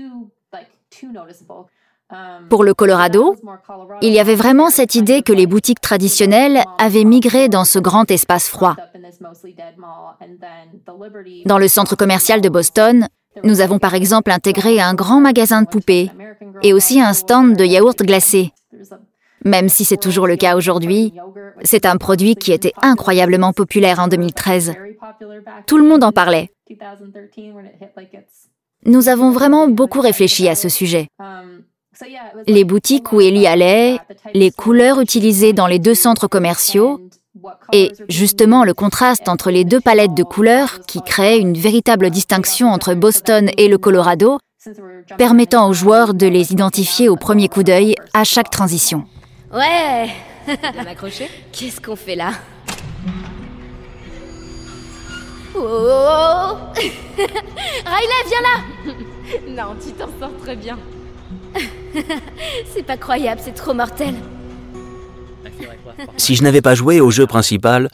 Pour le Colorado, il y avait vraiment cette idée que les boutiques traditionnelles avaient migré dans ce grand espace froid. Dans le centre commercial de Boston, nous avons par exemple intégré un grand magasin de poupées et aussi un stand de yaourt glacé. Même si c'est toujours le cas aujourd'hui, c'est un produit qui était incroyablement populaire en 2013. Tout le monde en parlait. Nous avons vraiment beaucoup réfléchi à ce sujet. Les boutiques où Ellie allait, les couleurs utilisées dans les deux centres commerciaux, et justement le contraste entre les deux palettes de couleurs qui créait une véritable distinction entre Boston et le Colorado, permettant aux joueurs de les identifier au premier coup d'œil à chaque transition. Ouais [laughs] Qu'est-ce qu'on fait là? Oh [laughs] Riley, viens là Non, tu t'en sors très bien. [laughs] c'est pas croyable, c'est trop mortel. Si je n'avais pas joué au jeu principal,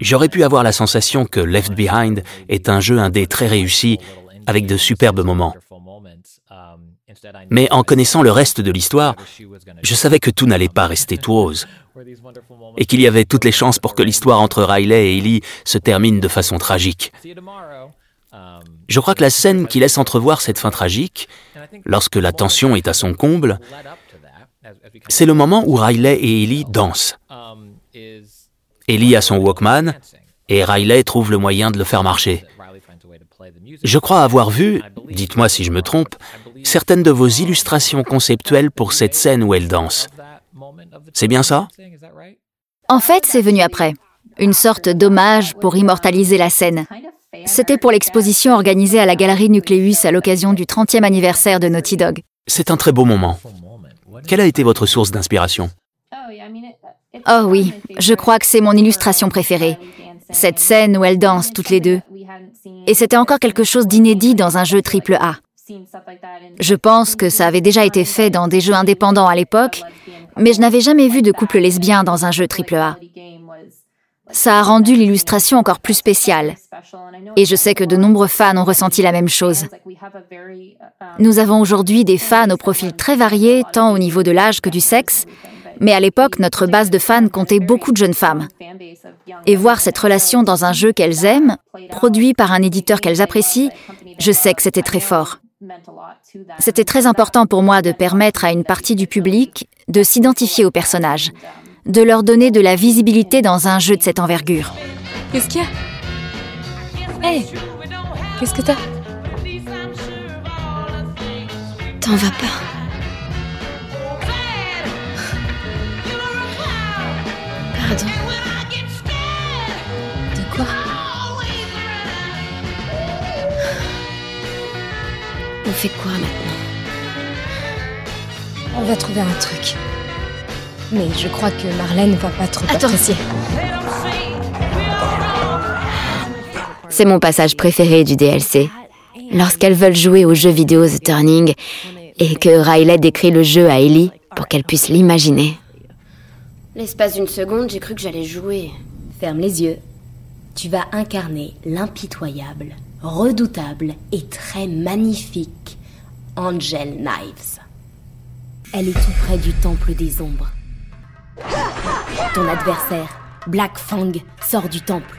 j'aurais pu avoir la sensation que Left Behind est un jeu indé très réussi, avec de superbes moments. Mais en connaissant le reste de l'histoire, je savais que tout n'allait pas rester tout rose. Et qu'il y avait toutes les chances pour que l'histoire entre Riley et Ellie se termine de façon tragique. Je crois que la scène qui laisse entrevoir cette fin tragique, lorsque la tension est à son comble, c'est le moment où Riley et Ellie dansent. Ellie a son Walkman et Riley trouve le moyen de le faire marcher. Je crois avoir vu, dites-moi si je me trompe, certaines de vos illustrations conceptuelles pour cette scène où elle danse. C'est bien ça? En fait, c'est venu après. Une sorte d'hommage pour immortaliser la scène. C'était pour l'exposition organisée à la Galerie Nucleus à l'occasion du 30e anniversaire de Naughty Dog. C'est un très beau moment. Quelle a été votre source d'inspiration? Oh oui, je crois que c'est mon illustration préférée. Cette scène où elles dansent toutes les deux. Et c'était encore quelque chose d'inédit dans un jeu triple A. Je pense que ça avait déjà été fait dans des jeux indépendants à l'époque, mais je n'avais jamais vu de couple lesbien dans un jeu triple A. Ça a rendu l'illustration encore plus spéciale. Et je sais que de nombreux fans ont ressenti la même chose. Nous avons aujourd'hui des fans au profil très varié, tant au niveau de l'âge que du sexe, mais à l'époque, notre base de fans comptait beaucoup de jeunes femmes. Et voir cette relation dans un jeu qu'elles aiment, produit par un éditeur qu'elles apprécient, je sais que c'était très fort. C'était très important pour moi de permettre à une partie du public de s'identifier aux personnages, de leur donner de la visibilité dans un jeu de cette envergure. Qu'est-ce qu'il y a? Hé Qu'est-ce que t'as? T'en vas pas. Pardon. De quoi? On fait quoi maintenant? On va trouver un truc. Mais je crois que Marlène va pas trop Attends. apprécier. C'est mon passage préféré du DLC. Lorsqu'elles veulent jouer au jeu vidéo The Turning et que Riley décrit le jeu à Ellie pour qu'elle puisse l'imaginer. L'espace d'une seconde, j'ai cru que j'allais jouer. Ferme les yeux. Tu vas incarner l'impitoyable, redoutable et très magnifique Angel Knives. Elle est tout près du temple des ombres. Ton adversaire, Black Fang, sort du temple.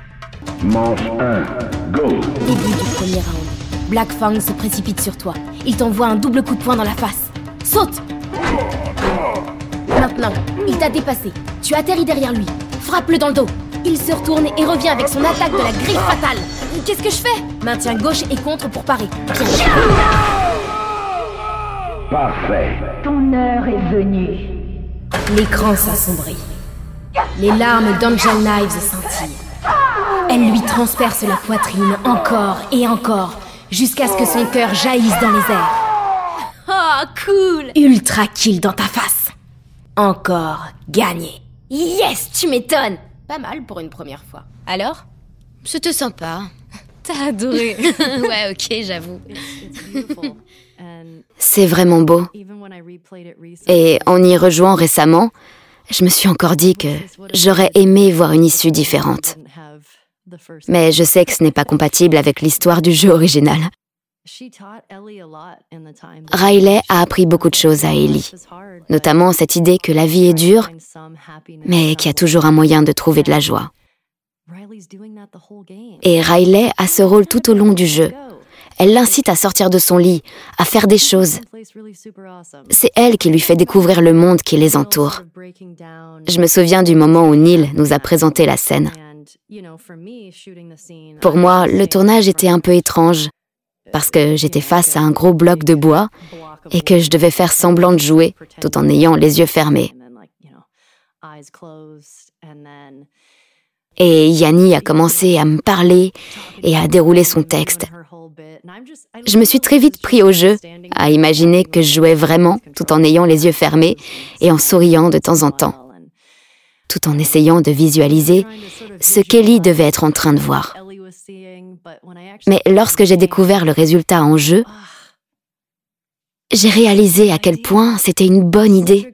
Manche 1, go Début du premier round. Black Fang se précipite sur toi. Il t'envoie un double coup de poing dans la face. Saute Maintenant, il t'a dépassé. Tu atterris derrière lui. Frappe-le dans le dos. Il se retourne et revient avec son attaque de la griffe fatale. Qu'est-ce que je fais? Maintiens gauche et contre pour parer. Bien. Parfait. Ton heure est venue. L'écran s'assombrit. Les larmes d'Angel Knives scintillent. Elle lui transperce la poitrine encore et encore, jusqu'à ce que son cœur jaillisse dans les airs. Oh, cool Ultra kill dans ta face. Encore gagné. Yes, tu m'étonnes Pas mal pour une première fois. Alors? C'était sympa. T'as adoré [laughs] ouais, ok, j'avoue. C'est vraiment beau. Et en y rejouant récemment, je me suis encore dit que j'aurais aimé voir une issue différente. Mais je sais que ce n'est pas compatible avec l'histoire du jeu original. Riley a appris beaucoup de choses à Ellie, notamment cette idée que la vie est dure, mais qu'il y a toujours un moyen de trouver de la joie. Et Riley a ce rôle tout au long du jeu. Elle l'incite à sortir de son lit, à faire des choses. C'est elle qui lui fait découvrir le monde qui les entoure. Je me souviens du moment où Neil nous a présenté la scène. Pour moi, le tournage était un peu étrange, parce que j'étais face à un gros bloc de bois et que je devais faire semblant de jouer tout en ayant les yeux fermés. Et Yanni a commencé à me parler et à dérouler son texte. Je me suis très vite pris au jeu, à imaginer que je jouais vraiment tout en ayant les yeux fermés et en souriant de temps en temps, tout en essayant de visualiser ce qu'Ellie devait être en train de voir. Mais lorsque j'ai découvert le résultat en jeu, j'ai réalisé à quel point c'était une bonne idée.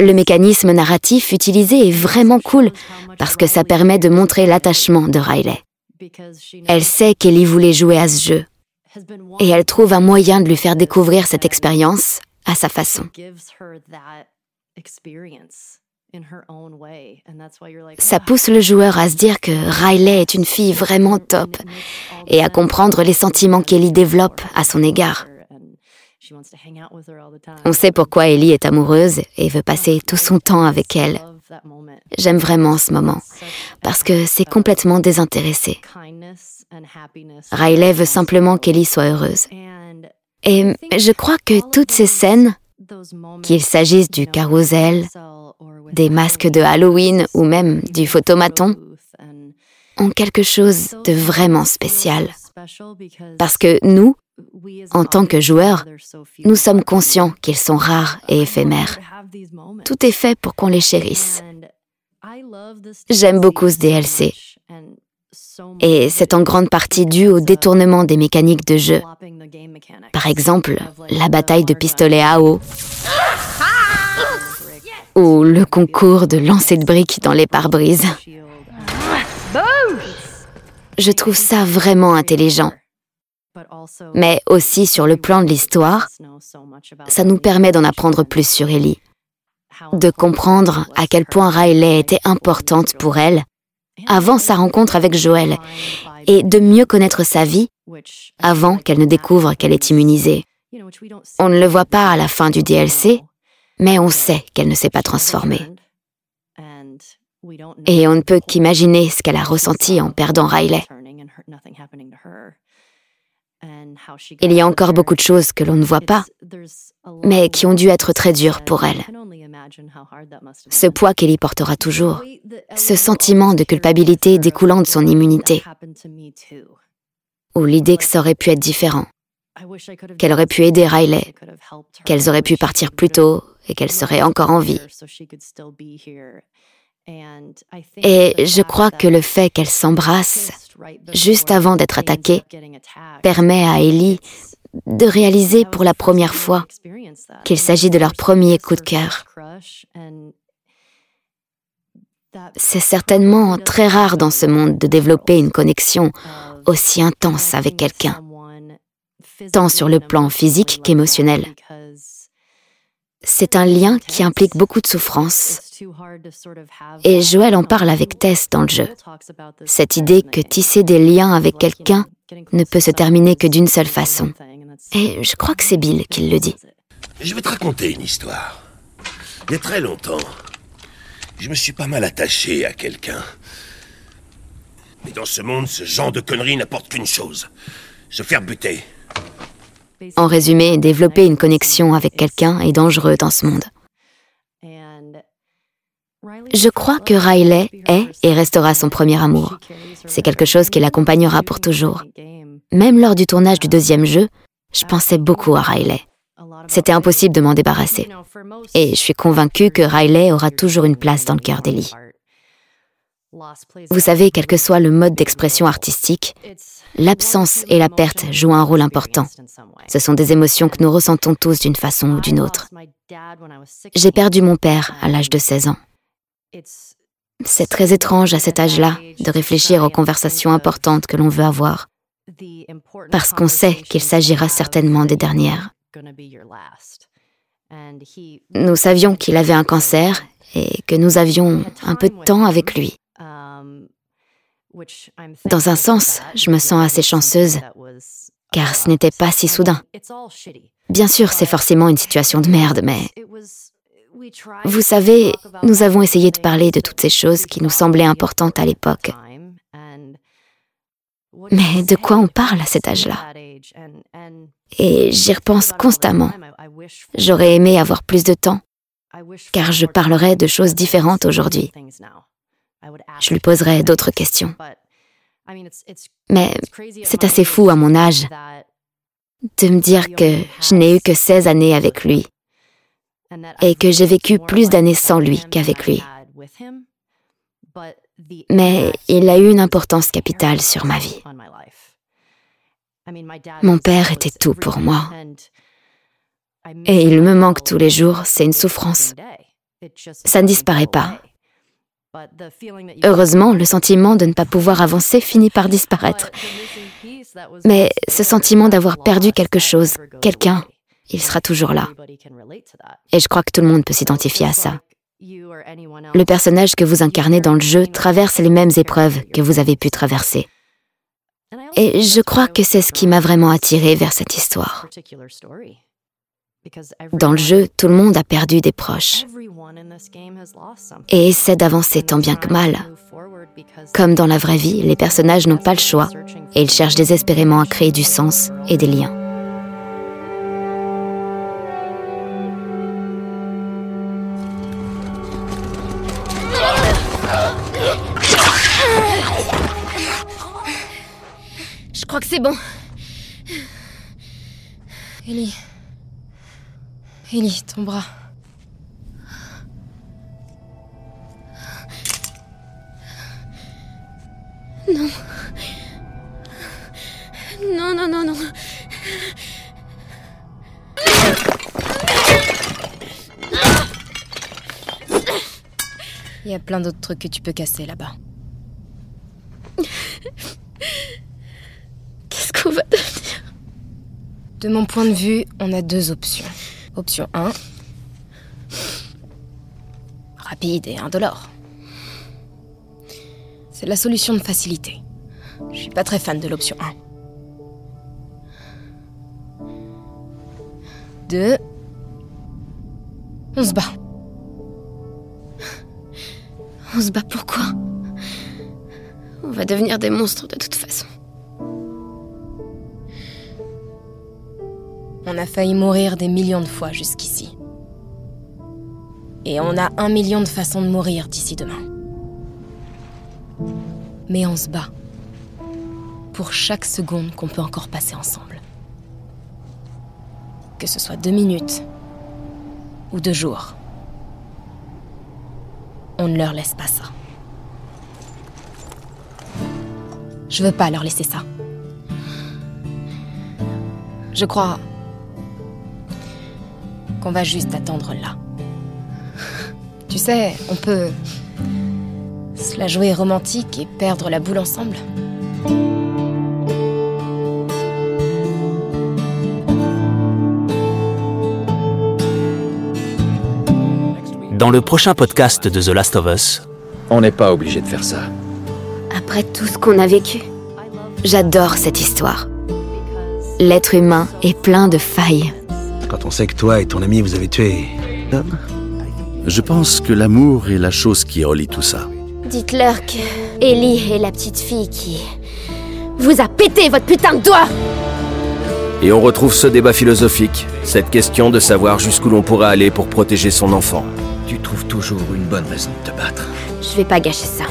Le mécanisme narratif utilisé est vraiment cool parce que ça permet de montrer l'attachement de Riley. Elle sait qu'Ellie voulait jouer à ce jeu. Et elle trouve un moyen de lui faire découvrir cette expérience à sa façon. Ça pousse le joueur à se dire que Riley est une fille vraiment top et à comprendre les sentiments qu'Ellie développe à son égard. On sait pourquoi Ellie est amoureuse et veut passer tout son temps avec elle. J'aime vraiment ce moment parce que c'est complètement désintéressé. Riley veut simplement qu'Ellie soit heureuse. Et je crois que toutes ces scènes, qu'il s'agisse du carrousel, des masques de Halloween ou même du photomaton, ont quelque chose de vraiment spécial. Parce que nous, en tant que joueurs, nous sommes conscients qu'ils sont rares et éphémères. Tout est fait pour qu'on les chérisse. J'aime beaucoup ce DLC. Et c'est en grande partie dû au détournement des mécaniques de jeu. Par exemple, la bataille de pistolet à eau. Ou le concours de lancer de briques dans les pare-brises. Je trouve ça vraiment intelligent. Mais aussi sur le plan de l'histoire, ça nous permet d'en apprendre plus sur Ellie, de comprendre à quel point Riley était importante pour elle avant sa rencontre avec Joël et de mieux connaître sa vie avant qu'elle ne découvre qu'elle est immunisée. On ne le voit pas à la fin du DLC, mais on sait qu'elle ne s'est pas transformée. Et on ne peut qu'imaginer ce qu'elle a ressenti en perdant Riley. Il y a encore beaucoup de choses que l'on ne voit pas, mais qui ont dû être très dures pour elle. Ce poids qu'elle y portera toujours, ce sentiment de culpabilité découlant de son immunité, ou l'idée que ça aurait pu être différent, qu'elle aurait pu aider Riley, qu'elles auraient pu partir plus tôt et qu'elle serait encore en vie. Et je crois que le fait qu'elle s'embrasse juste avant d'être attaquée permet à Ellie de réaliser pour la première fois qu'il s'agit de leur premier coup de cœur. C'est certainement très rare dans ce monde de développer une connexion aussi intense avec quelqu'un, tant sur le plan physique qu'émotionnel. C'est un lien qui implique beaucoup de souffrance. Et Joël en parle avec Tess dans le jeu. Cette idée que tisser des liens avec quelqu'un ne peut se terminer que d'une seule façon. Et je crois que c'est Bill qui le dit. Je vais te raconter une histoire. Il y a très longtemps, je me suis pas mal attaché à quelqu'un. Mais dans ce monde, ce genre de conneries n'apporte qu'une chose. Se faire buter. En résumé, développer une connexion avec quelqu'un est dangereux dans ce monde. Je crois que Riley est et restera son premier amour. C'est quelque chose qui l'accompagnera pour toujours. Même lors du tournage du deuxième jeu, je pensais beaucoup à Riley. C'était impossible de m'en débarrasser. Et je suis convaincue que Riley aura toujours une place dans le cœur d'Ellie. Vous savez, quel que soit le mode d'expression artistique, l'absence et la perte jouent un rôle important. Ce sont des émotions que nous ressentons tous d'une façon ou d'une autre. J'ai perdu mon père à l'âge de 16 ans. C'est très étrange à cet âge-là de réfléchir aux conversations importantes que l'on veut avoir, parce qu'on sait qu'il s'agira certainement des dernières. Nous savions qu'il avait un cancer et que nous avions un peu de temps avec lui. Dans un sens, je me sens assez chanceuse, car ce n'était pas si soudain. Bien sûr, c'est forcément une situation de merde, mais... Vous savez, nous avons essayé de parler de toutes ces choses qui nous semblaient importantes à l'époque. Mais de quoi on parle à cet âge-là? Et j'y repense constamment. J'aurais aimé avoir plus de temps, car je parlerais de choses différentes aujourd'hui. Je lui poserai d'autres questions. Mais c'est assez fou à mon âge de me dire que je n'ai eu que 16 années avec lui et que j'ai vécu plus d'années sans lui qu'avec lui. Mais il a eu une importance capitale sur ma vie. Mon père était tout pour moi. Et il me manque tous les jours, c'est une souffrance. Ça ne disparaît pas. Heureusement, le sentiment de ne pas pouvoir [laughs] avancer finit par disparaître. Mais ce sentiment d'avoir perdu quelque chose, quelqu'un, il sera toujours là. Et je crois que tout le monde peut s'identifier à ça. Le personnage que vous incarnez dans le jeu traverse les mêmes épreuves que vous avez pu traverser. Et je crois que c'est ce qui m'a vraiment attiré vers cette histoire. Dans le jeu, tout le monde a perdu des proches et essaie d'avancer tant bien que mal. Comme dans la vraie vie, les personnages n'ont pas le choix et ils cherchent désespérément à créer du sens et des liens. Bon. Ellie. Ellie, ton bras. Non. Non, non, non, non. Il y a plein d'autres trucs que tu peux casser là-bas. Qu'est-ce qu'on va devenir De mon point de vue, on a deux options. Option 1. Rapide et indolore. C'est la solution de facilité. Je suis pas très fan de l'option 1. 2. On se bat. On se bat pourquoi? On va devenir des monstres de toute façon. On a failli mourir des millions de fois jusqu'ici. Et on a un million de façons de mourir d'ici demain. Mais on se bat. Pour chaque seconde qu'on peut encore passer ensemble. Que ce soit deux minutes ou deux jours. On ne leur laisse pas ça. Je veux pas leur laisser ça. Je crois qu'on va juste attendre là. Tu sais, on peut se la jouer romantique et perdre la boule ensemble. Dans le prochain podcast de The Last of Us, on n'est pas obligé de faire ça. Après tout ce qu'on a vécu, j'adore cette histoire. L'être humain est plein de failles. On sait que toi et ton ami vous avez tué Tom Je pense que l'amour est la chose qui relie tout ça. Dites-leur que Ellie est la petite fille qui vous a pété votre putain de doigt Et on retrouve ce débat philosophique, cette question de savoir jusqu'où l'on pourra aller pour protéger son enfant. Tu trouves toujours une bonne raison de te battre. Je vais pas gâcher ça.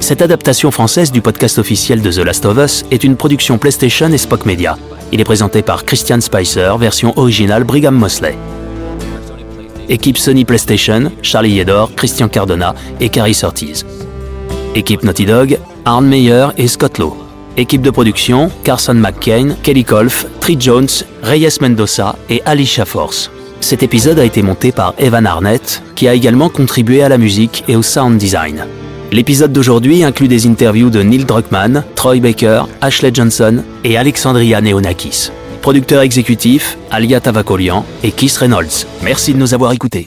Cette adaptation française du podcast officiel de The Last of Us est une production PlayStation et Spock Media. Il est présenté par Christian Spicer, version originale Brigham Mosley. Équipe Sony PlayStation, Charlie Yedor, Christian Cardona et Carrie Surtees. Équipe Naughty Dog, Arne Meyer et Scott Lowe. Équipe de production, Carson McCain, Kelly Kolf, Tree Jones, Reyes Mendoza et Alicia Force. Cet épisode a été monté par Evan Arnett, qui a également contribué à la musique et au sound design. L'épisode d'aujourd'hui inclut des interviews de Neil Druckmann, Troy Baker, Ashley Johnson et Alexandria Neonakis. Producteur exécutif, Alia Tavakolian et Keith Reynolds. Merci de nous avoir écoutés.